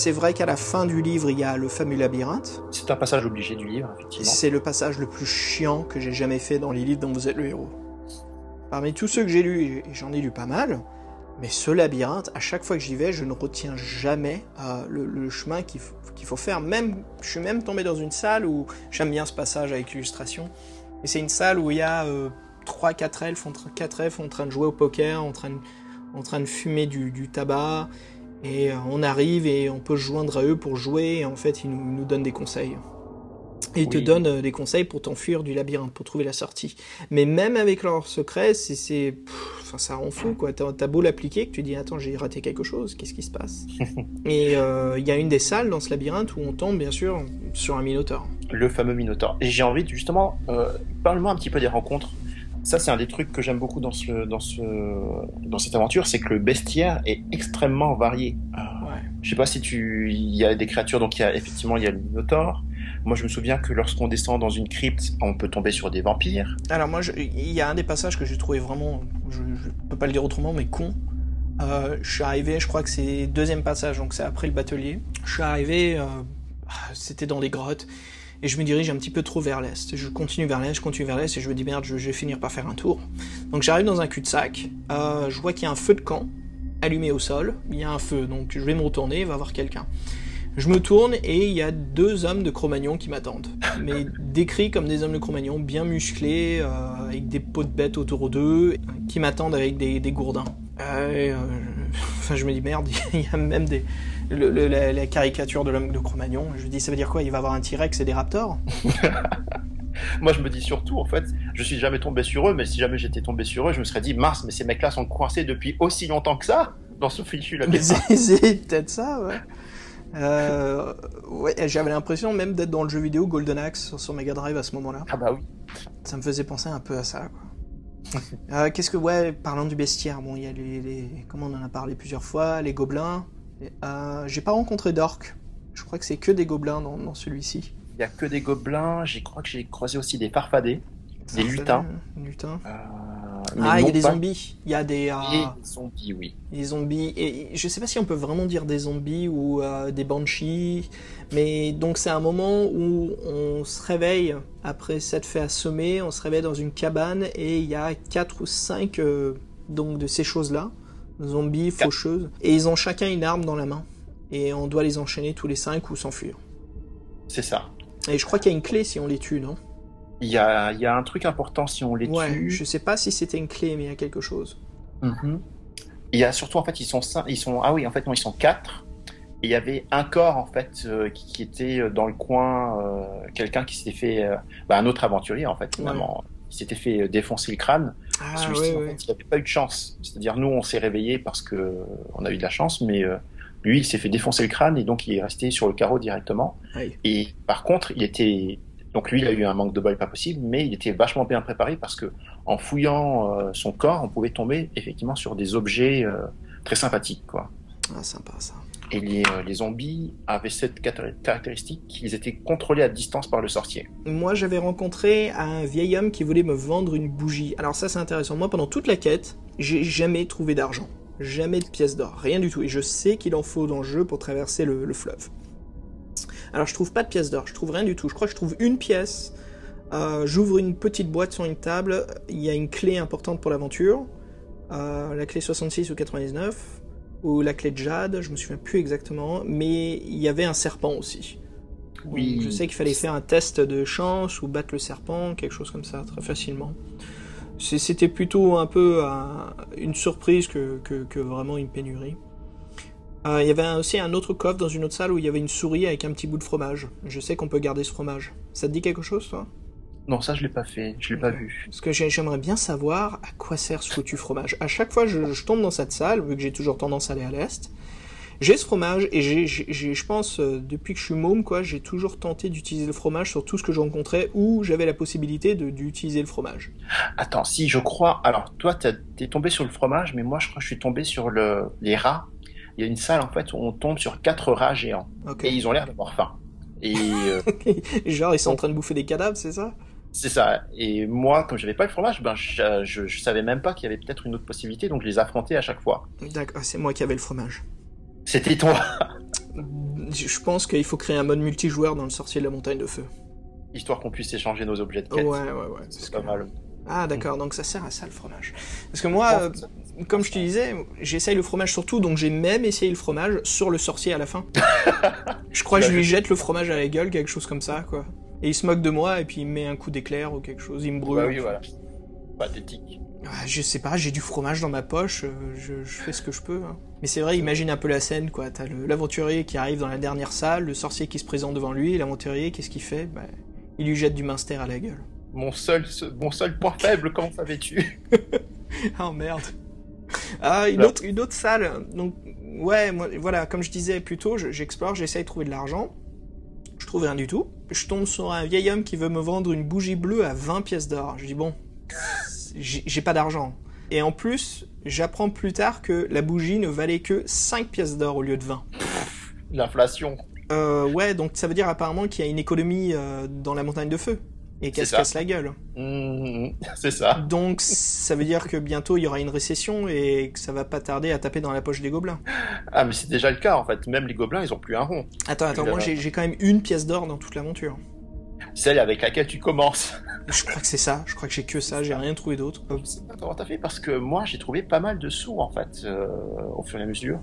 c'est vrai qu'à la fin du livre, il y a le fameux labyrinthe. C'est un passage obligé du livre, effectivement. C'est le passage le plus chiant que j'ai jamais fait dans les livres dont vous êtes le héros. Parmi tous ceux que j'ai lus, et j'en ai lu pas mal, mais ce labyrinthe, à chaque fois que j'y vais, je ne retiens jamais euh, le, le chemin qu'il faut, faire. Même, je suis même tombé dans une salle où j'aime bien ce passage avec l'illustration. Et c'est une salle où il y a euh, 3-4 elfes, en train- quatre elfes en train de jouer au poker, en train de, en train de fumer du, du tabac. Et euh, on arrive et on peut se joindre à eux pour jouer. Et en fait, ils nous, ils nous donnent des conseils. Et ils te donnent euh, des conseils pour t'enfuir du labyrinthe, pour trouver la sortie. Mais même avec leurs secrets, c'est, enfin, ça rend fou, quoi. T'as, beau l'appliquer, que tu dis, attends, j'ai raté quelque chose, qu'est-ce qui se passe? Et euh, il y a une des salles dans ce labyrinthe où on tombe, bien sûr, sur un minotaure. Le fameux Minotaur. Et j'ai envie de justement, euh, parle-moi un petit peu des rencontres. Ça, c'est un des trucs que j'aime beaucoup dans, ce, dans, ce, dans cette aventure, c'est que le bestiaire est extrêmement varié. Ouais. Je sais pas si tu, il y a des créatures, donc il y a effectivement il y a le Minotaur. Moi, je me souviens que lorsqu'on descend dans une crypte, on peut tomber sur des vampires. Alors moi, il y a un des passages que j'ai trouvé vraiment, je, je peux pas le dire autrement, mais con. Euh, je suis arrivé, je crois que c'est deuxième passage, donc c'est après le batelier. Je suis arrivé, euh, ah, c'était dans les grottes, et je me dirige un petit peu trop vers l'est. Je continue vers l'est, je continue vers l'est, et je me dis merde, je, vais finir par faire un tour. Donc j'arrive dans un cul-de-sac, euh, je vois qu'il y a un feu de camp allumé au sol. Il y a un feu, donc je vais me retourner, il va y avoir quelqu'un. Je me tourne et il y a deux hommes de Cro-Magnon qui m'attendent. Mais décrits comme des hommes de Cro-Magnon, bien musclés, euh, avec des peaux de bêtes autour d'eux, qui m'attendent avec des, gourdins. Euh, et, enfin, je me dis merde, il y a même des, le- le- la, la caricature de l'homme de Cro-Magnon. Je me dis, ça veut dire quoi? Il va avoir un T-Rex et des raptors? Moi, je me dis surtout, en fait, je suis jamais tombé sur eux, mais si jamais j'étais tombé sur eux, je me serais dit, mince, mais ces mecs-là sont coincés depuis aussi longtemps que ça dans ce fichu Mais labyrinthe. c'est peut-être ça, ouais. Euh, ouais, j'avais l'impression même d'être dans le jeu vidéo Golden Axe sur, sur Mega Drive à ce moment-là. Ah bah oui. Ça me faisait penser un peu à ça, quoi. Euh, Qu'est-ce que, ouais, parlant du bestiaire, bon, il y a les, les- comme on en a parlé plusieurs fois, les gobelins. Euh, J'ai pas rencontré d'orques. Je crois que c'est que des gobelins dans, dans celui-ci. Il y a que des gobelins. J'ai crois que j'ai croisé aussi des farfadets, des lutins. Lutins. Euh, Ah, il y a des pas- zombies. Il y a des, euh, des zombies, oui. des zombies. Et je sais pas si on peut vraiment dire des zombies ou euh, des banshees. Mais donc c'est un moment où on se réveille après s'être fait assommer. On se réveille dans une cabane et il y a quatre ou cinq euh, donc de ces choses-là, zombies, faucheuses, et ils ont chacun une arme dans la main. Et on doit les enchaîner tous les cinq ou s'enfuir. C'est ça. Et je crois qu'il y a une clé si on les tue, non? Il y a, il y a un truc important si on les Ouais, tue. je sais pas si c'était une clé, mais il y a quelque chose. Mhm. Il y a surtout en fait ils sont cinq, ils sont ah oui en fait non ils sont quatre. Et il y avait un corps en fait euh, qui, qui était euh, dans le coin, euh, quelqu'un qui s'était fait, euh, bah, un autre aventurier en fait finalement, il s'était fait euh, défoncer le crâne. Ah Celui-ci ouais, en ouais. fait il n'avait pas eu de chance. C'est-à-dire nous on s'est réveillé parce que euh, on a eu de la chance, mais euh, lui il s'est fait défoncer le crâne et donc il est resté sur le carreau directement. Et par contre il était donc lui il a eu un manque de bol pas possible, mais il était vachement bien préparé parce que en fouillant euh, son corps on pouvait tomber effectivement sur des objets euh, très sympathiques quoi. Ah, sympa ça. Et les, euh, les zombies avaient cette caractéristique qu'ils étaient contrôlés à distance par le sorcier. Moi, j'avais rencontré un vieil homme qui voulait me vendre une bougie. Alors ça, c'est intéressant. Moi, pendant toute la quête, j'ai jamais trouvé d'argent. Jamais de pièces d'or. Rien du tout. Et je sais qu'il en faut dans le jeu pour traverser le, le fleuve. Alors, je trouve pas de pièces d'or. Je trouve rien du tout. Je crois que je trouve une pièce. Euh, J'ouvre une petite boîte sur une table. Il y a une clé importante pour l'aventure. Euh, la clé 66 ou 99. Ou la clé de Jade. Je me souviens plus exactement. Mais il y avait un serpent aussi. Oui. Je sais qu'il fallait faire un test de chance ou battre le serpent, quelque chose comme ça, très facilement. C'était plutôt un peu un- une surprise que, que, que vraiment une pénurie. Euh, Il y avait aussi un autre coffre dans une autre salle où il y avait une souris avec un petit bout de fromage. Je sais qu'on peut garder ce fromage. Ça te dit quelque chose, toi? Non, ça je l'ai pas fait, je l'ai pas vu. Parce que j'ai- j'aimerais bien savoir à quoi sert ce foutu fromage. À chaque fois, je, je tombe dans cette salle, vu que j'ai toujours tendance à aller à l'est, J'ai ce fromage et j'ai, je pense, euh, depuis que je suis môme, quoi, j'ai toujours tenté d'utiliser le fromage sur tout ce que je rencontrais où j'avais la possibilité d'utiliser le fromage. Attends, si je crois. Alors, toi, t'es tombé sur le fromage, mais moi, je crois que je suis tombé sur le... les rats. Il y a une salle, en fait, où on tombe sur quatre rats géants. Et ils ont l'air d'avoir faim. Et euh, Genre, ils sont en train de bouffer des cadavres, c'est ça? C'est ça. Et moi, comme j'avais pas le fromage, ben, je, je, je savais même pas qu'il y avait peut-être une autre possibilité, donc je les affrontais à chaque fois. D'accord, c'est moi qui avais le fromage. C'était toi. Je pense qu'il faut créer un mode multijoueur dans le sorcier de la montagne de feu. Histoire qu'on puisse échanger nos objets de Ouais, quête. ouais, ouais. parce C'est que- pas mal. Ah, d'accord, donc ça sert à ça le fromage. Parce que moi, euh, comme je te disais, j'essaye le fromage surtout, donc j'ai même essayé le fromage sur le sorcier à la fin. je crois que je lui jette le fromage à la gueule, quelque chose comme ça, quoi. Et il se moque de moi, et puis il me met un coup d'éclair ou quelque chose, il me brûle. Bah oui, voilà. Pathétique. Ah, je sais pas, j'ai du fromage dans ma poche, euh, je, je fais ce que je peux. hein. Mais c'est vrai, imagine un peu la scène, quoi. T'as l'aventurier qui arrive dans la dernière salle, le sorcier qui se présente devant lui, et l'aventurier, qu'est-ce qu'il fait? Bah, Il lui jette du minster à la gueule. Mon seul, mon seul point faible, comment savais-tu Oh merde. Ah, une autre, une autre salle. Donc, ouais, moi, voilà, comme je disais plus tôt, je- j'explore, j'essaye de trouver de l'argent. Je trouve rien du tout. Je tombe sur un vieil homme qui veut me vendre une bougie bleue à 20 pièces d'or. Je dis, bon, j'ai pas d'argent. Et en plus, j'apprends plus tard que la bougie ne valait que 5 pièces d'or au lieu de 20. L'inflation. Euh, ouais, donc ça veut dire apparemment qu'il y a une économie euh, dans la montagne de feu. Et qu'elle se casse la gueule. Mmh, c'est ça. Donc ça veut dire que bientôt il y aura une récession et que ça va pas tarder à taper dans la poche des gobelins. Ah, mais c'est déjà le cas en fait. Même les gobelins, ils ont plus un rond. Attends, attends, moi j'ai quand même une pièce d'or dans toute l'aventure. Celle avec laquelle tu commences. Je crois que c'est ça, je crois que j'ai que ça, j'ai rien trouvé d'autre. Pas comment t'as fait parce que moi j'ai trouvé pas mal de sous en fait euh, au fur et à mesure.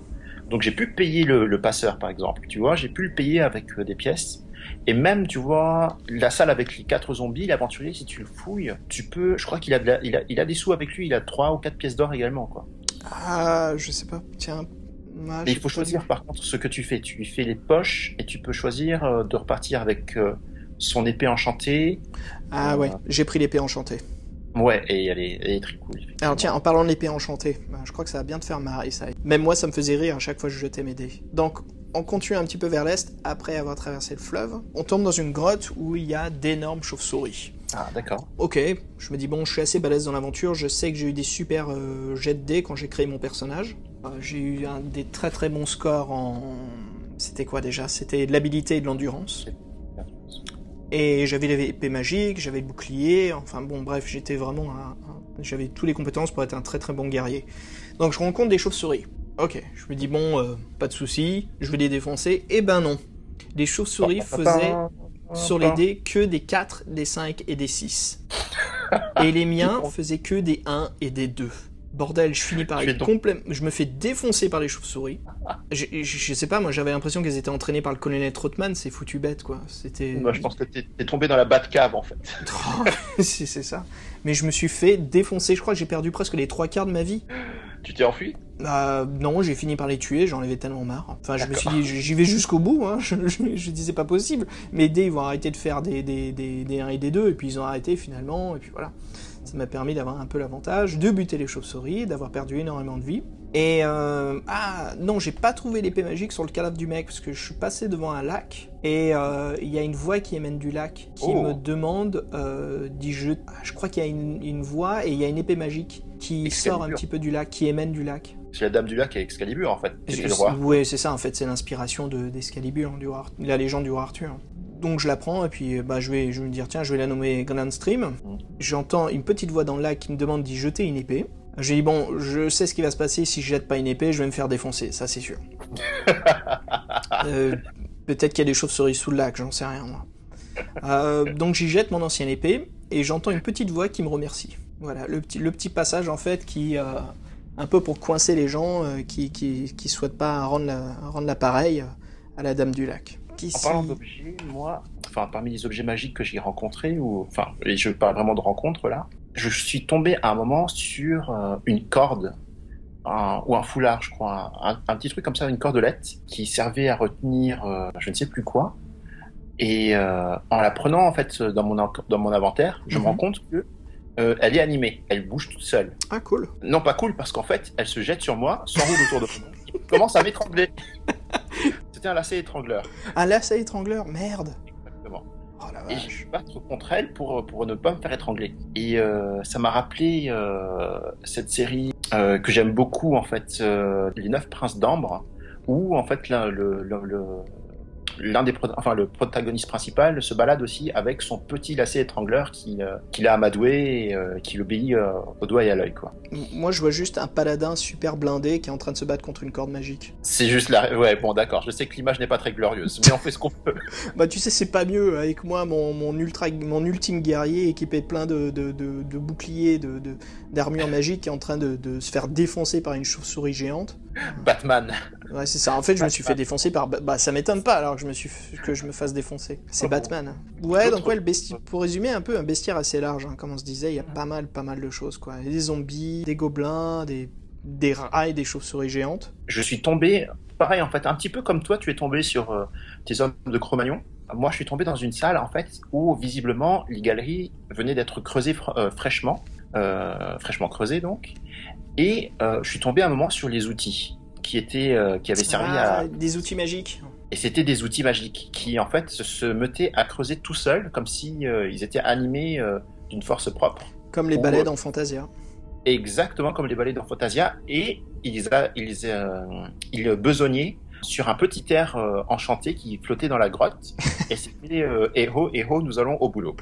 Donc j'ai pu payer le, le passeur par exemple. Tu vois, j'ai pu le payer avec euh, des pièces. Et même tu vois la salle avec les quatre zombies, l'aventurier si tu le fouilles, tu peux. Je crois qu'il a, la- il a il a des sous avec lui. Il a trois ou quatre pièces d'or également quoi. Ah, je sais pas, tiens. ah, Mais il faut choisir par contre ce que tu fais. Tu lui fais les poches et tu peux choisir euh, de repartir avec euh, son épée enchantée. Ah ouais, j'ai pris l'épée enchantée. Ouais, et elle est, elle est très cool. Alors tiens, en parlant de l'épée enchantée, bah, je crois que ça va bien te faire marrer ça. Même moi ça me faisait rire à chaque fois que je jetais mes dés. Donc on continue un petit peu vers l'est, après avoir traversé le fleuve, on tombe dans une grotte où il y a d'énormes chauves-souris. Ah d'accord. Ok, je me dis bon, je suis assez balèze dans l'aventure, je sais que j'ai eu des super euh, jets de dés quand j'ai créé mon personnage. Euh, j'ai eu un des très très bons scores en... C'était quoi déjà? C'était de l'habilité et de l'endurance. Et j'avais l'épée magique, j'avais le bouclier, enfin bon bref, j'étais vraiment un... J'avais toutes les compétences pour être un très très bon guerrier. Donc je rencontre des chauves-souris. Ok, je me dis bon, euh, pas de souci, je vais les défoncer. Eh ben non. Les chauves-souris faisaient sur les dés que des 4, des 5 et des 6. et les miens faisaient que des 1 et des 2. Bordel, je finis par être complètement... Je me fais défoncer par les chauves-souris. Je, je- je sais pas, moi j'avais l'impression qu'elles étaient entraînées par le colonel Trotman, c'est foutu bête quoi. C'était... Moi, je pense que t'es tombé dans la cave en fait. c'est c'est ça. Mais je me suis fait défoncer, je crois que j'ai perdu presque les trois quarts de ma vie. Tu t'es enfui Euh, non, j'ai fini par les tuer, j'en avais tellement marre. Enfin, je me suis dit, j'y vais jusqu'au bout, hein. je, je, je disais pas possible. Mes dés, ils vont arrêter de faire des, des, des, des 1 et des 2, et puis ils ont arrêté finalement, et puis voilà. Ça m'a permis d'avoir un peu l'avantage de buter les chauves-souris, d'avoir perdu énormément de vie. Et euh, ah non, j'ai pas trouvé l'épée magique sur le cadavre du mec parce que je suis passé devant un lac et euh, il y a une voix qui émane du lac qui Oh. me demande euh, d'y jeter. Ah, Je crois qu'il y a une, une voix et il y a une épée magique qui Excalibur. sort un petit peu du lac, qui émane du lac. C'est la dame du lac avec Excalibur en fait. C'est le roi. Ouais, c'est ça en fait, c'est l'inspiration de d'Excalibur, roi Ar- la légende du roi Arthur. Donc je la prends et puis bah, je, vais, je vais me dire tiens je vais la nommer Grand Stream. Mm. J'entends une petite voix dans le lac qui me demande d'y jeter une épée. J'ai dit bon je sais ce qui va se passer si je jette pas une épée je vais me faire défoncer ça c'est sûr. Euh, Peut-être qu'il y a des chauves-souris sous le lac j'en sais rien moi. Euh, donc j'y jette mon ancienne épée et j'entends une petite voix qui me remercie. Voilà le petit, le petit passage en fait qui euh, un peu pour coincer les gens qui, qui, qui souhaitent pas rendre la- rendre l'appareil à la dame du lac. Qui En parlant d'objets, moi, enfin parmi les objets magiques que j'ai rencontrés, ou enfin, et je parle vraiment de rencontres là, je suis tombé à un moment sur euh, une corde, un- ou un foulard, je crois, un, un petit truc comme ça, une cordelette qui servait à retenir, euh, je ne sais plus quoi. Et euh, en la prenant en fait dans mon dans mon inventaire, je Mhm. me rends compte que elle est animée, elle bouge toute seule. Ah cool. Non pas cool parce qu'en fait, elle se jette sur moi, s'enroule autour de moi, commence à m'étrangler. C'était un lacet étrangleur. Un lacet étrangleur, merde. Oh Et je suis battre contre elle pour, pour ne pas me faire étrangler. Et euh, ça m'a rappelé euh, cette série euh, que j'aime beaucoup, en fait, Les Neuf Princes d'Ambre, où, en fait, le, le, le- l'un des enfin le protagoniste principal se balade aussi avec son petit lacet étrangleur qui euh, qu'il a amadoué et euh, qui l'obéit euh, au doigt et à l'œil quoi. Moi, je vois juste un paladin super blindé qui est en train de se battre contre une corde magique. C'est juste là ouais bon d'accord je sais que l'image n'est pas très glorieuse mais on fait ce qu'on peut. Bah, tu sais, c'est pas mieux avec moi, mon, mon, ultra, mon ultime guerrier équipé plein de, de, de, de boucliers, de, de- d'armures magiques qui est en train de, de se faire défoncer par une chauve-souris géante. Batman. Ouais, c'est ça. En fait, je me suis fait défoncer par. Ba- Bah, ça m'étonne pas alors que je me suis f- que je me fasse défoncer. C'est Oh. Batman. Ouais, donc ouais, le besti... pour résumer un peu, un bestiaire assez large. hein, comme on se disait, il y a pas mal, pas mal de choses quoi. Il y a des zombies, des gobelins, des des rats et des chauves-souris géantes. Je suis tombé pareil en fait un petit peu comme toi tu es tombé sur euh, tes hommes de Cro-Magnon. Moi je suis tombé dans une salle en fait où visiblement les galeries venaient d'être creusées fra- euh, fraîchement fraîchement creusées donc et euh, je suis tombé à un moment sur les outils qui étaient euh, qui avaient servi Ah, à Des outils magiques. Et c'était des outils magiques qui, en fait, se, mettaient à creuser tout seuls, comme si euh, ils étaient animés euh, d'une force propre. Comme les balais dans Fantasia. Exactement comme les balais dans Fantasia. Et ils, a, ils, euh, ils besognaient sur un petit air euh, enchanté qui flottait dans la grotte. et c'était euh, Eho, Eho, nous allons au boulot.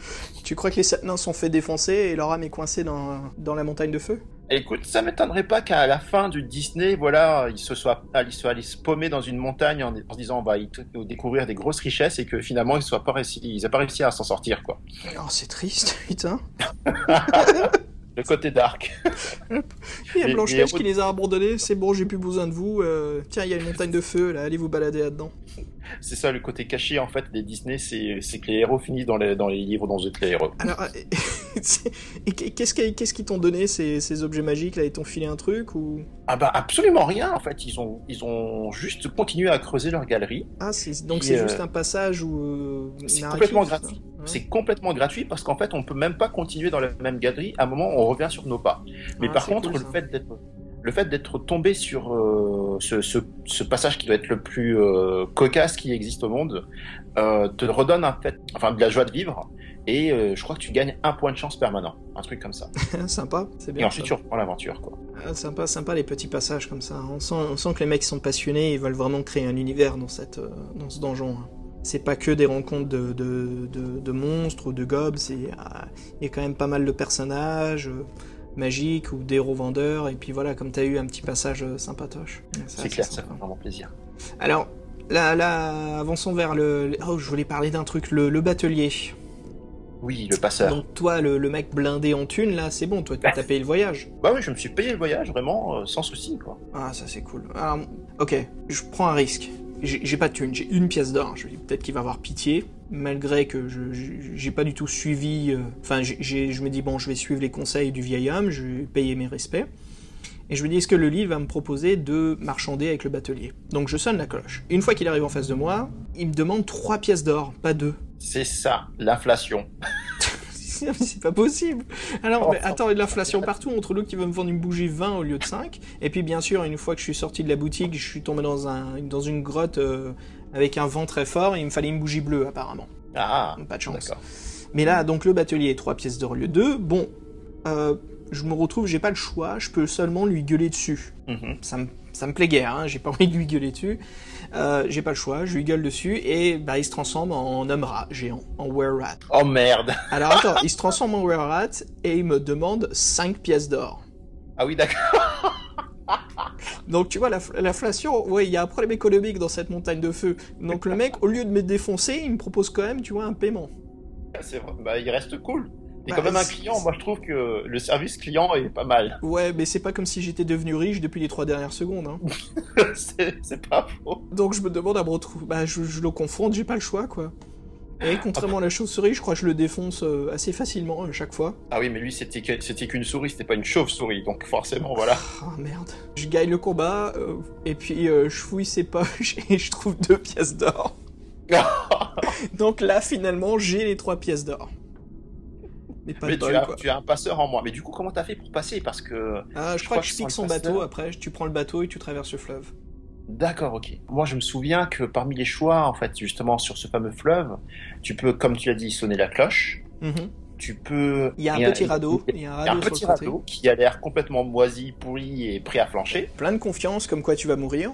Tu crois que les sept nains sont fait défoncer et leur âme est coincée dans, dans la montagne de feu? Écoute, ça m'étonnerait pas qu'à la fin du Disney, voilà, ils se soient, ils soient allés se paumer dans une montagne en, en se disant on va y découvrir des grosses richesses et que finalement ils soient pas réussi, ils aient pas réussi à s'en sortir quoi. Oh, c'est triste, putain. Le côté dark. Il y a Blanche-Neige qui les a abandonnés, c'est bon, j'ai plus besoin de vous. euh, tiens, il y a une montagne de feu, là, allez vous balader là-dedans. C'est ça le côté caché en fait des Disney, c'est que les héros finissent dans les, dans les livres dont vous êtes les héros. Alors, euh, qu'est-ce qui- qu'est-ce qu'ils t'ont donné, ces, ces objets magiques, là? Ils t'ont filé un truc ou... Ah bah absolument rien en fait, ils ont, ils ont juste continué à creuser leur galerie. Ah, donc c'est euh, juste un passage où... euh, C'est complètement gratuit. Ouais. C'est complètement gratuit parce qu'en fait on peut même pas continuer dans la même galerie, à un moment on revient sur nos pas. Mais Ah, par contre cool, le fait d'être le fait d'être tombé sur euh, ce, ce, ce passage qui doit être le plus euh, cocasse qui existe au monde euh, te redonne en fait, enfin de la joie de vivre et je crois que tu gagnes un point de chance permanent, un truc comme ça. sympa, c'est Et bien. ensuite tu ça. reprends l'aventure quoi. Ah, sympa, sympa les petits passages comme ça. On sent, on sent que les mecs sont passionnés, ils veulent vraiment créer un univers dans, cette, dans ce donjon. hein. C'est pas que des rencontres de, de, de, de monstres ou de gobs, ah, il y a quand même pas mal de personnages magiques ou d'héros vendeurs, et puis voilà, comme t'as eu un petit passage euh, sympatoche. C'est clair, ça fait vraiment plaisir. Alors, là, là, avançons vers le... Oh, je voulais parler d'un truc, le, le batelier. Oui, le passeur. Donc toi, le, le mec blindé en thune, là, c'est bon, toi, t'as payé le voyage. Bah oui, je me suis payé le voyage vraiment euh, sans souci quoi. Ah, ça c'est cool. Alors, ok, je prends un risque. J'ai pas de thune, j'ai une pièce d'or. Je me dis peut-être qu'il va avoir pitié, malgré que je je- j'ai pas du tout suivi. euh, Enfin, je me dis bon, je vais suivre les conseils du vieil homme, je vais payer mes respects. Et je me dis est-ce que le lit va me proposer de marchander avec le batelier? Donc je sonne la cloche. Une fois qu'il arrive en face de moi, il me demande trois pièces d'or, pas deux. C'est ça, l'inflation. c'est pas possible. Alors, Oh, mais attends, il y a de l'inflation partout entre l'autre qui veut me vendre une bougie 20 au lieu de 5. Et puis, bien sûr, une fois que je suis sorti de la boutique, je suis tombé dans, un, dans une grotte euh, avec un vent très fort et il me fallait une bougie bleue, apparemment. Ah, Pas de chance. Mais là, donc, le batelier est 3 pièces d'or au lieu de 2. Bon, euh, je me retrouve, j'ai pas le choix, je peux seulement lui gueuler dessus. Mhm. Ça me, ça me plaît guère, hein, j'ai pas envie de lui gueuler dessus. Euh, j'ai pas le choix, je lui gueule dessus et bah, il se transforme en homme rat géant, en were-rat. Oh merde. Alors attends, il se transforme en were-rat et il me demande 5 pièces d'or. Ah oui, d'accord. Donc tu vois, la- l'inflation, ouais, il y a un problème économique dans cette montagne de feu. Donc le mec, au lieu de me défoncer, il me propose quand même, tu vois, un paiement. C'est vrai. Bah, il reste cool. Et Bah, quand même un client, moi je trouve que le service client est pas mal. Ouais, mais c'est pas comme si j'étais devenu riche depuis les trois dernières secondes. Hein. c'est pas faux. Donc je me demande à me retrouver. Bah, je, je le confronte, j'ai pas le choix, quoi. Et contrairement à la chauve-souris, je crois que je le défonce euh, assez facilement à chaque fois. Ah oui, mais lui c'était qu'une souris, c'était pas une chauve-souris, donc forcément voilà. Ah merde. Je gagne le combat, euh, et puis euh, je fouille ses poches et je trouve deux pièces d'or. Donc là, finalement, j'ai les trois pièces d'or. Mais pas mais de tu bol, as, quoi. tu as un passeur en moi. Mais du coup, comment t'as fait pour passer? Parce que Ah, je, Je crois que je que pique son bateau, après tu prends le bateau et tu traverses le fleuve. D'accord, ok. Moi, je me souviens que parmi les choix, en fait, justement, sur ce fameux fleuve, tu peux, comme tu l'as dit, sonner la cloche. Mhm. Tu peux. Il y a un et petit radeau. Il y a un un radeau sur petit radeau qui a l'air complètement moisi, pourri et prêt à flancher. Plein de confiance, comme quoi tu vas mourir.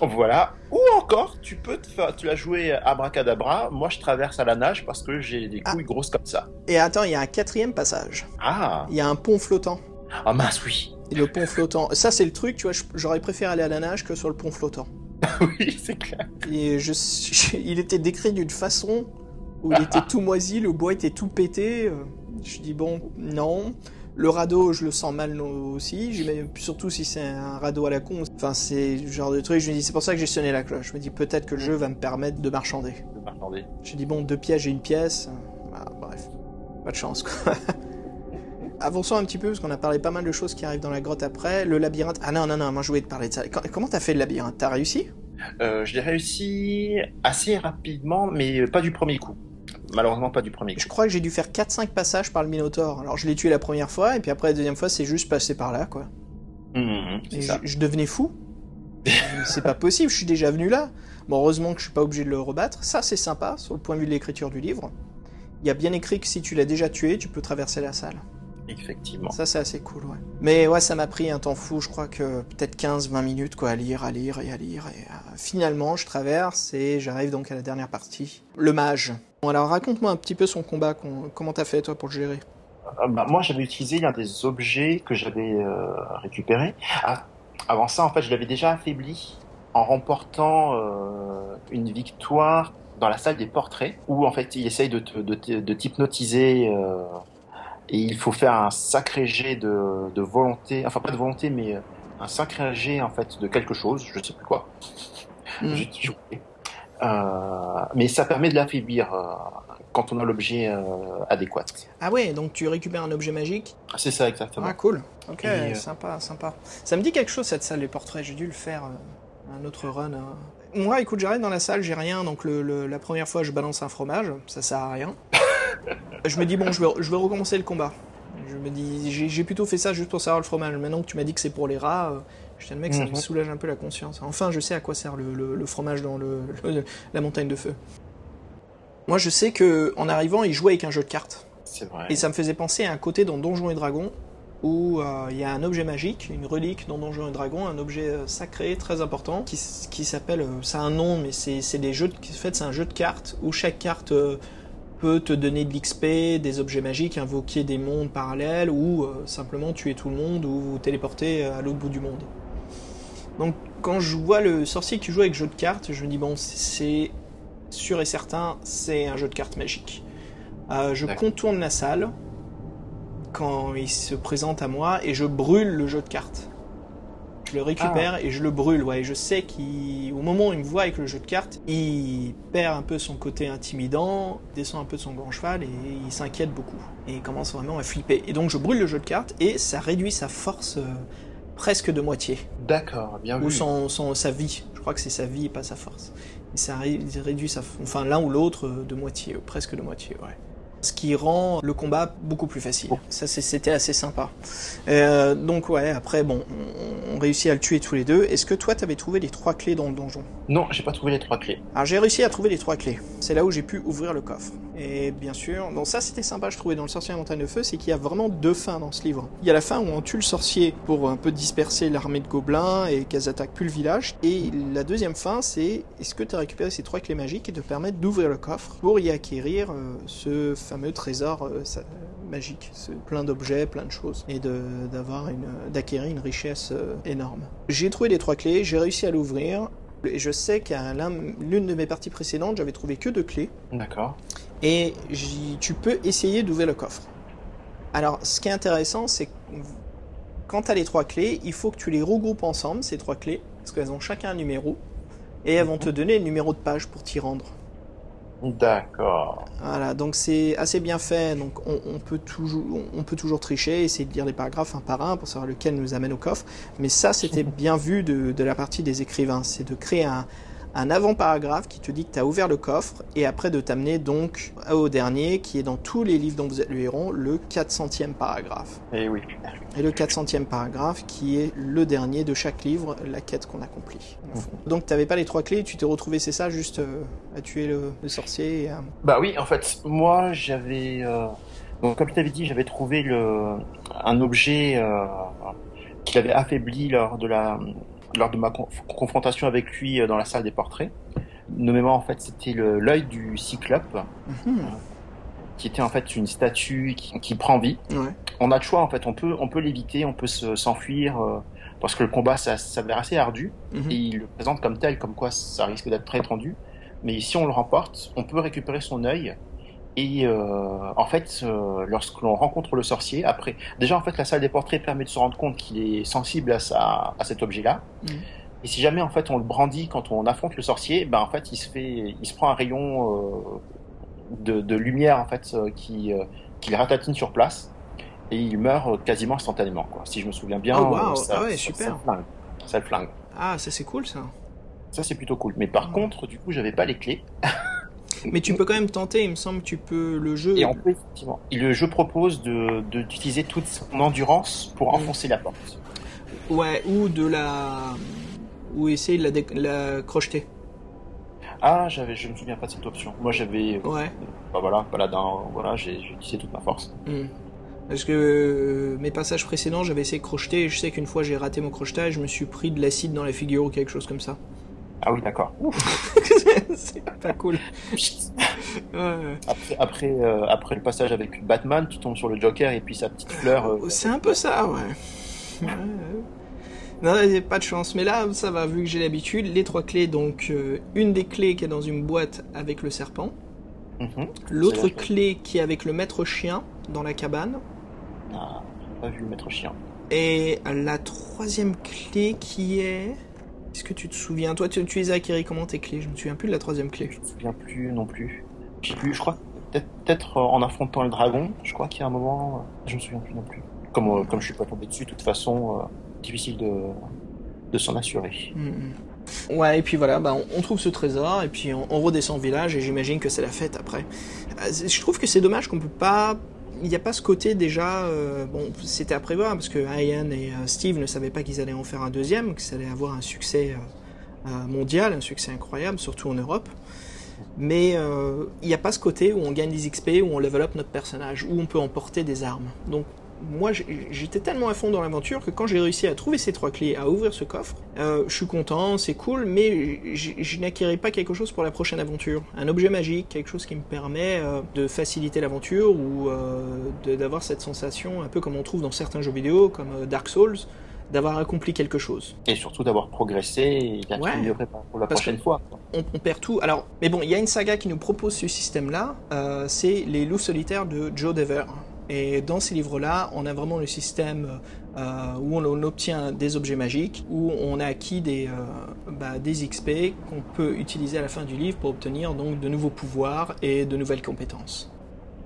Voilà. Ou encore, tu peux te faire, tu l'as joué abracadabra. Moi, je traverse à la nage parce que j'ai des Ah. couilles grosses comme ça. Et attends, il y a un quatrième passage. Ah. Il y a un pont flottant. Ah mince, oui. Et le pont flottant. Ça, c'est le truc, tu vois, j'aurais préféré aller à la nage que sur le pont flottant. oui, c'est clair. Et je, je- il était décrit d'une façon où il était tout moisi, le bois était tout pété. euh, Je dis bon, non. Le radeau, je le sens mal aussi. Surtout si c'est un radeau à la con. Enfin, c'est le genre de truc. Je me dis, c'est pour ça que j'ai sonné la cloche. Je me dis peut-être que le jeu va me permettre de marchander. Je m'attendais. J'ai dit bon, deux pièces, j'ai une pièce. Ah, bref, pas de chance quoi. Avançons un petit peu parce qu'on a parlé pas mal de choses qui arrivent dans la grotte après. Le labyrinthe. Ah non, non, non, moi je voulais te parler de ça. Comment t'as fait le labyrinthe? T'as réussi? Euh, je l'ai réussi assez rapidement, mais pas du premier coup. Malheureusement, pas du premier coup. Je crois que j'ai dû faire 4-5 passages par le Minotaure. Alors je l'ai tué la première fois et puis après la deuxième fois c'est juste passé par là quoi. Et ça. je, je devenais fou. c'est pas possible, je suis déjà venu là. Bon, heureusement que je suis pas obligé de le rebattre. Ça c'est sympa sur le point de vue de l'écriture du livre. Il y a bien écrit que si tu l'as déjà tué, tu peux traverser la salle. Effectivement. Ça, c'est assez cool, ouais. Mais ouais, ça m'a pris un temps fou, je crois que peut-être 15-20 minutes, quoi, à lire, à lire et à lire. Et euh, finalement, je traverse et j'arrive donc à la dernière partie. Le mage. Bon, alors raconte-moi un petit peu son combat. Comment t'as fait, toi, pour le gérer? Euh, bah, moi, j'avais utilisé l'un des objets que j'avais euh, récupéré. Ah, avant ça, en fait, je l'avais déjà affaibli en remportant euh, une victoire dans la salle des portraits, où en fait, il essaye de, de, de t'hypnotiser. euh, et il faut faire un sacré jet de, de volonté, enfin pas de volonté, mais un sacré jet en fait de quelque chose, je sais plus quoi. J'ai. Euh, mais ça permet de l'affaiblir euh, quand on a l'objet euh, adéquat. Ah ouais, donc tu récupères un objet magique C'est ça exactement. Ah, cool. Ok, Et, euh, sympa, sympa. Ça me dit quelque chose, cette salle des portraits. J'ai dû le faire, euh, un autre run. hein. Moi, écoute, j'arrive dans la salle, j'ai rien, donc le, le- la première fois, je balance un fromage, ça sert à rien. je me dis, bon, je vais, je vais recommencer le combat. Je me dis, j'ai plutôt fait ça juste pour savoir le fromage. Maintenant que tu m'as dit que c'est pour les rats, euh, je dis, le mec, ça me Mhm. soulage un peu la conscience. Enfin, je sais à quoi sert le, le- le fromage dans le, la montagne de feu. Moi, je sais que en arrivant, il jouait avec un jeu de cartes. C'est vrai. Et ça me faisait penser à un côté dans Donjons et Dragons où euh, il y a un objet magique, une relique dans Donjons et Dragons, un objet euh, sacré très important qui, s'appelle, euh, ça a un nom, mais c'est des jeux, de, en fait c'est un jeu de cartes où chaque carte euh, peut te donner de l'XP, des objets magiques, invoquer des mondes parallèles ou euh, simplement tuer tout le monde ou vous téléporter à l'autre bout du monde. Donc quand je vois le sorcier qui joue avec jeu de cartes, je me dis bon c'est sûr et certain c'est un jeu de cartes magique. Euh, je contourne la salle quand il se présente à moi et je brûle le jeu de cartes. Je le récupère et je le brûle. Ouais, je sais qu'au moment où il me voit avec le jeu de cartes, il perd un peu son côté intimidant, descend un peu de son grand cheval et il s'inquiète beaucoup. Et il commence vraiment à flipper. Et donc je brûle le jeu de cartes et ça réduit sa force euh, presque de moitié. D'accord, bien Ou vu. son, son- sa vie. Je crois que c'est sa vie et pas sa force. Et ça ré- réduit sa, enfin l'un ou l'autre euh, de moitié, presque de moitié, ouais. Ce qui rend le combat beaucoup plus facile. Ça, c'était assez sympa. Euh, donc ouais, après bon, on, on réussit à le tuer tous les deux. Est-ce que toi, t'avais trouvé les trois clés dans le donjon? Non, j'ai pas trouvé les trois clés. alors j'ai réussi à trouver les trois clés. C'est là où j'ai pu ouvrir le coffre. Et bien sûr, donc ça c'était sympa je trouvais dans le sorcier à la montagne de feu, c'est qu'il y a vraiment deux fins dans ce livre. Il y a la fin où on tue le sorcier pour un peu disperser l'armée de gobelins et qu'elles attaquent plus le village. Et la deuxième fin c'est est-ce que tu as récupéré ces trois clés magiques qui te permettent d'ouvrir le coffre pour y acquérir euh, ce fameux trésor euh, ça- magique, plein d'objets, plein de choses, et d'avoir une, d'acquérir une richesse euh, énorme. J'ai trouvé les trois clés, j'ai réussi à l'ouvrir, et je sais qu'à l'un- l'une de mes parties précédentes, j'avais trouvé que deux clés. D'accord. Et tu peux essayer d'ouvrir le coffre. Alors, ce qui est intéressant, c'est que quand tu as les trois clés, il faut que tu les regroupes ensemble, ces trois clés, parce qu'elles ont chacun un numéro, et elles vont te donner le numéro de page pour t'y rendre. D'accord. Voilà, donc c'est assez bien fait. Donc on, on peut toujours, on peut toujours tricher, essayer de lire les paragraphes un par un pour savoir lequel nous amène au coffre. Mais ça, c'était bien vu de, de la partie des écrivains, c'est de créer un, un avant-paragraphe qui te dit que tu as ouvert le coffre et après de t'amener donc au dernier qui est dans tous les livres dont vous êtes le héros, le 400e paragraphe. Et oui. Et le 400e paragraphe qui est le dernier de chaque livre, la quête qu'on accomplit. fond. Donc tu n'avais pas les trois clés, tu t'es retrouvé, c'est ça, juste euh, à tuer le, le sorcier et Bah oui, en fait, moi j'avais, euh, donc comme je t'avais dit, j'avais trouvé le, un objet euh, qui l'avait affaibli lors de la, lors de ma con- confrontation avec lui euh, dans la salle des portraits. Nommément en fait, c'était l'œil du Cyclope, Mhm. qui était en fait une statue qui, qui prend vie. Ouais. On a le choix en fait, on peut, on peut l'éviter, on peut se- s'enfuir euh, parce que le combat ça s'avère assez ardu. Mhm. Et il le présente comme tel, comme quoi ça risque d'être très tendu. Mais si on le remporte, on peut récupérer son œil. Et euh, en fait, euh, lorsque l'on rencontre le sorcier, après, déjà en fait, la salle des portraits permet de se rendre compte qu'il est sensible à, sa, à cet objet-là. Mhm. Et si jamais en fait on le brandit quand on affronte le sorcier, ben en fait il se fait, il se prend un rayon euh, de, de lumière en fait euh, qui, qui le ratatine sur place et il meurt quasiment instantanément. Quoi. Si je me souviens bien, Oh, wow. ça, Ah ouais, ça- super. ça le flingue. Ça le flingue. Ah, ça c'est cool ça. Ça, c'est plutôt cool. Mais par contre, du coup, j'avais pas les clés. Mais tu peux quand même tenter, il me semble que tu peux le jeu. Et on peut, effectivement. Et le jeu propose de, d'utiliser toute son endurance pour Mm. enfoncer la porte. Ouais, ou de la. Ou essayer de la, dé- la crocheter. Ah, j'avais, je me souviens pas de cette option. Moi, j'avais, Ouais. bah voilà, paladin, voilà, j'ai, utilisé toute ma force. Hmm. Parce que euh, mes passages précédents, j'avais essayé de crocheter et je sais qu'une fois j'ai raté mon crochetage, je me suis pris de l'acide dans la figure ou quelque chose comme ça. Ah oui, d'accord. c'est pas cool. Après, après, euh, après le passage avec Batman, tu tombes sur le Joker et puis sa petite fleur. euh, C'est un peu ça, ouais. Ouais. Non, pas de chance. Mais là, ça va, vu que j'ai l'habitude. Les trois clés, donc euh, une des clés qui est dans une boîte avec le serpent, mhm. l'autre clé qui est avec le maître chien dans la cabane, Ah, pas vu le maître chien. et la troisième clé qui est... Est-ce que tu te souviens? Toi, tu, tu les as acquéries comment tes clés? Je me souviens plus de la troisième clé. Je me souviens plus non plus. Je sais plus, je crois peut-être, euh, en affrontant le dragon, je crois qu'il y a un moment, euh, je me souviens plus non plus. Comme, euh, comme je suis pas tombé dessus, de toute façon, euh, difficile de, de s'en assurer. Mhm. Ouais, et puis voilà, bah, on, on trouve ce trésor, et puis on, on redescend au village, et j'imagine que c'est la fête après. Euh, je trouve que c'est dommage qu'on peut pas. Il n'y a pas ce côté déjà. euh, bon, c'était à prévoir, parce que Ian et euh, Steve ne savaient pas qu'ils allaient en faire un deuxième, que ça allait avoir un succès euh, mondial, un succès incroyable, surtout en Europe. Mais il n'y a pas ce côté où on gagne des XP, où on level up notre personnage, où on peut emporter des armes. Moi j'étais tellement à fond dans l'aventure que quand j'ai réussi à trouver ces trois clés, à ouvrir ce coffre, euh, je suis content, c'est cool, mais je n'acquérais pas quelque chose pour la prochaine aventure. Un objet magique, quelque chose qui me permet euh, de faciliter l'aventure ou euh, d'avoir cette sensation, un peu comme on trouve dans certains jeux vidéo, comme Dark Souls, d'avoir accompli quelque chose. Et surtout d'avoir progressé et d'être Ouais. mieux préparé pour la prochaine fois. On, on perd tout. Alors, mais bon, il y a une saga qui nous propose ce système-là, euh, c'est les loups solitaires de Joe Dever. Et dans ces livres-là, on a vraiment le système euh, où on, obtient des objets magiques, où on a acquis des, euh, bah, des XP qu'on peut utiliser à la fin du livre pour obtenir donc de nouveaux pouvoirs et de nouvelles compétences.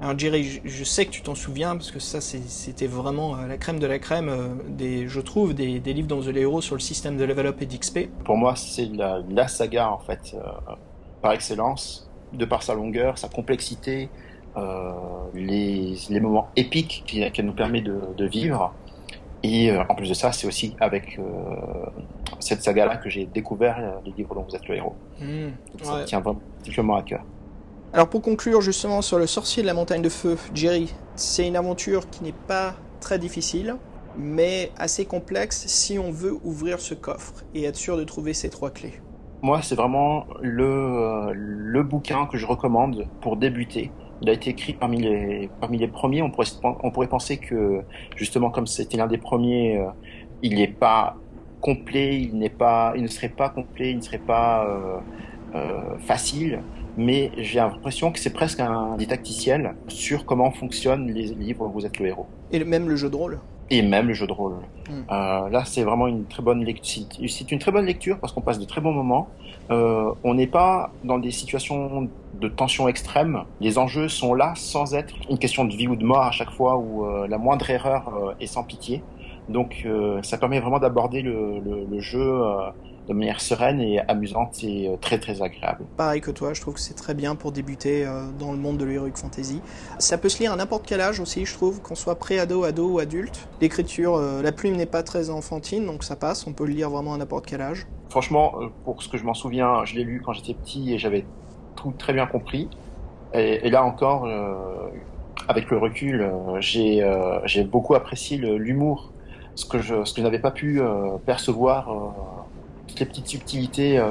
Alors Jerry, je, sais que tu t'en souviens parce que ça c'était vraiment euh, la crème de la crème je trouve, des, livres dans The Hero sur le système de level up et d'XP. Pour moi, c'est la, saga, en fait, par excellence, de par sa longueur, sa complexité, les, les moments épiques qui- qu'elle nous permet de, de vivre. Et euh, en plus de ça, c'est aussi avec euh, cette saga-là que j'ai découvert euh, les livres dont vous êtes le héros. Donc, Ça ouais. me tient vraiment particulièrement à cœur. Alors pour conclure justement sur le sorcier de la montagne de feu, Jerry, c'est une aventure qui n'est pas très difficile, mais assez complexe si on veut ouvrir ce coffre et être sûr de trouver ces trois clés. Moi, c'est vraiment le, euh, le bouquin que je recommande pour débuter. Il a été écrit parmi les, parmi les premiers. On pourrait, on pourrait penser que, justement, comme c'était l'un des premiers, euh, il n'est pas complet, il n'est pas, il ne serait pas complet, il ne serait pas euh, euh, facile. Mais j'ai l'impression que c'est presque un didacticiel sur comment fonctionnent les livres où vous êtes le héros. Et même le jeu de rôle? Et même le jeu de rôle. Mm. Euh, là, c'est vraiment une très bonne lecture. C'est une très bonne lecture parce qu'on passe de très bons moments. Euh, on n'est pas dans des situations de tension extrême. Les enjeux sont là sans être une question de vie ou de mort à chaque fois où euh, la moindre erreur euh, est sans pitié. Donc, euh, ça permet vraiment d'aborder le, le, le jeu de manière sereine et amusante et euh, très très agréable. Pareil que toi, je trouve que c'est très bien pour débuter euh, dans le monde de l'heroic fantasy. Ça peut se lire à n'importe quel âge aussi, je trouve, qu'on soit pré-ado, ado ou adulte. L'écriture, euh, la plume n'est pas très enfantine, donc ça passe, on peut le lire vraiment à n'importe quel âge. Franchement, pour ce que je m'en souviens, je l'ai lu quand j'étais petit et j'avais tout très bien compris. Et, et là encore, avec le recul, j'ai j'ai beaucoup apprécié l'humour, ce que je, ce que je n'avais pas pu percevoir toutes les petites subtilités, euh,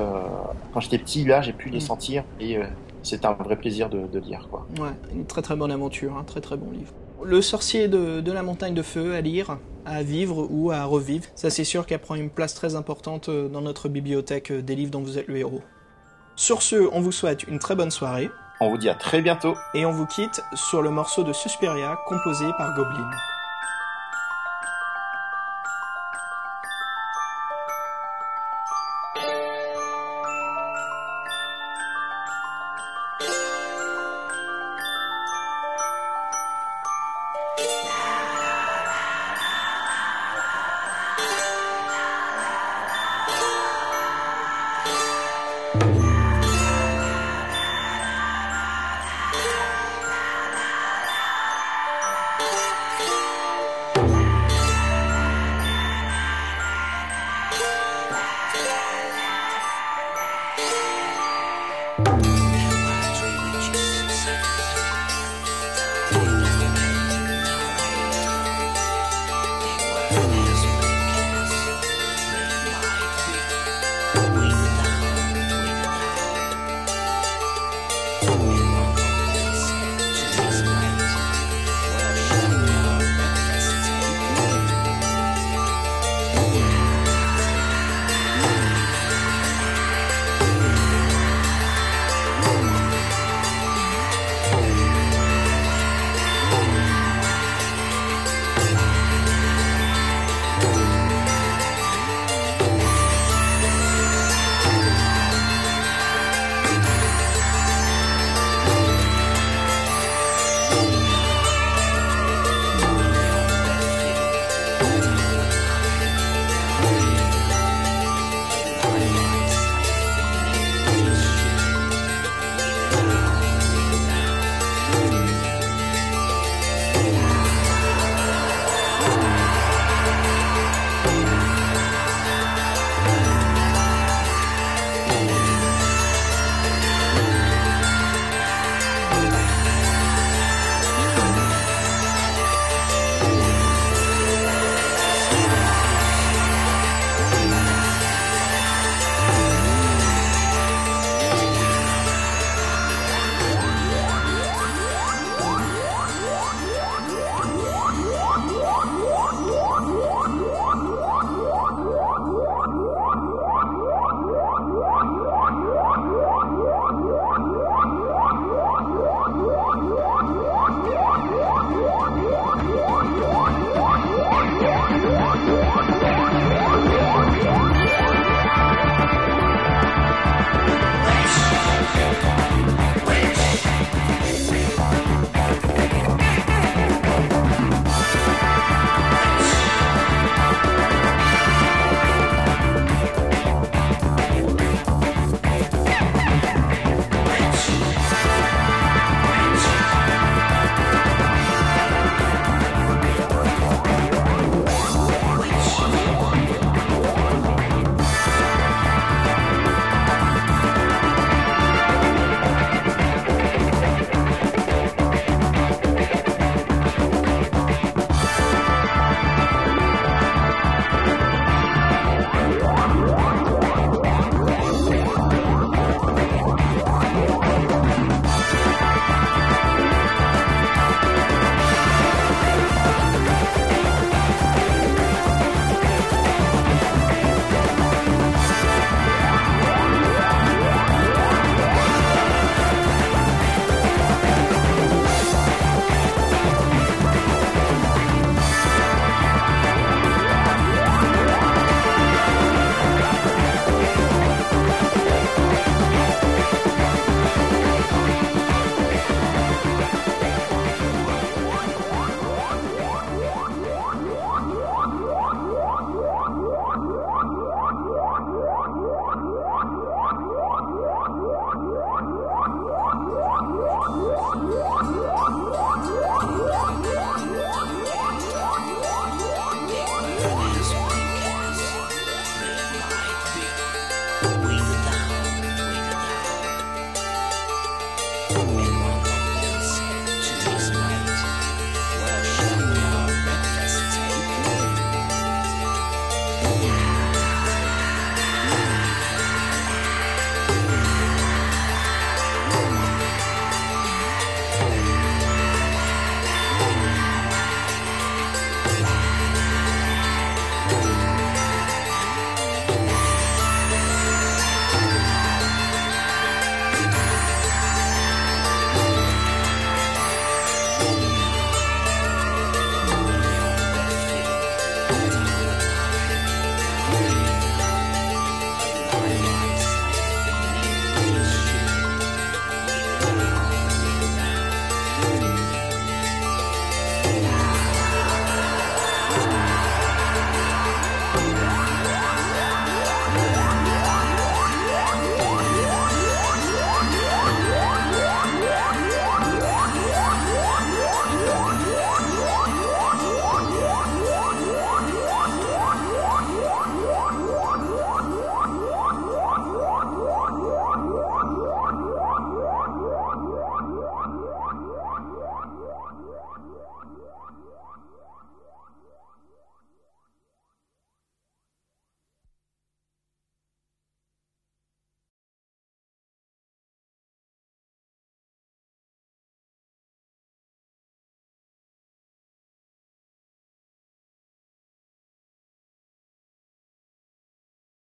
quand j'étais petit, là, j'ai pu les mm. sentir et euh, c'est un vrai plaisir de, de, lire. Quoi. Ouais, une très très bonne aventure, un très très bon livre. Le sorcier de, de, la montagne de feu à lire, à vivre ou à revivre, ça c'est sûr qu'elle prend une place très importante euh, dans notre bibliothèque des livres dont vous êtes le héros. Sur ce, on vous souhaite une très bonne soirée. On vous dit à très bientôt. Et on vous quitte sur le morceau de Suspiria composé par Goblin.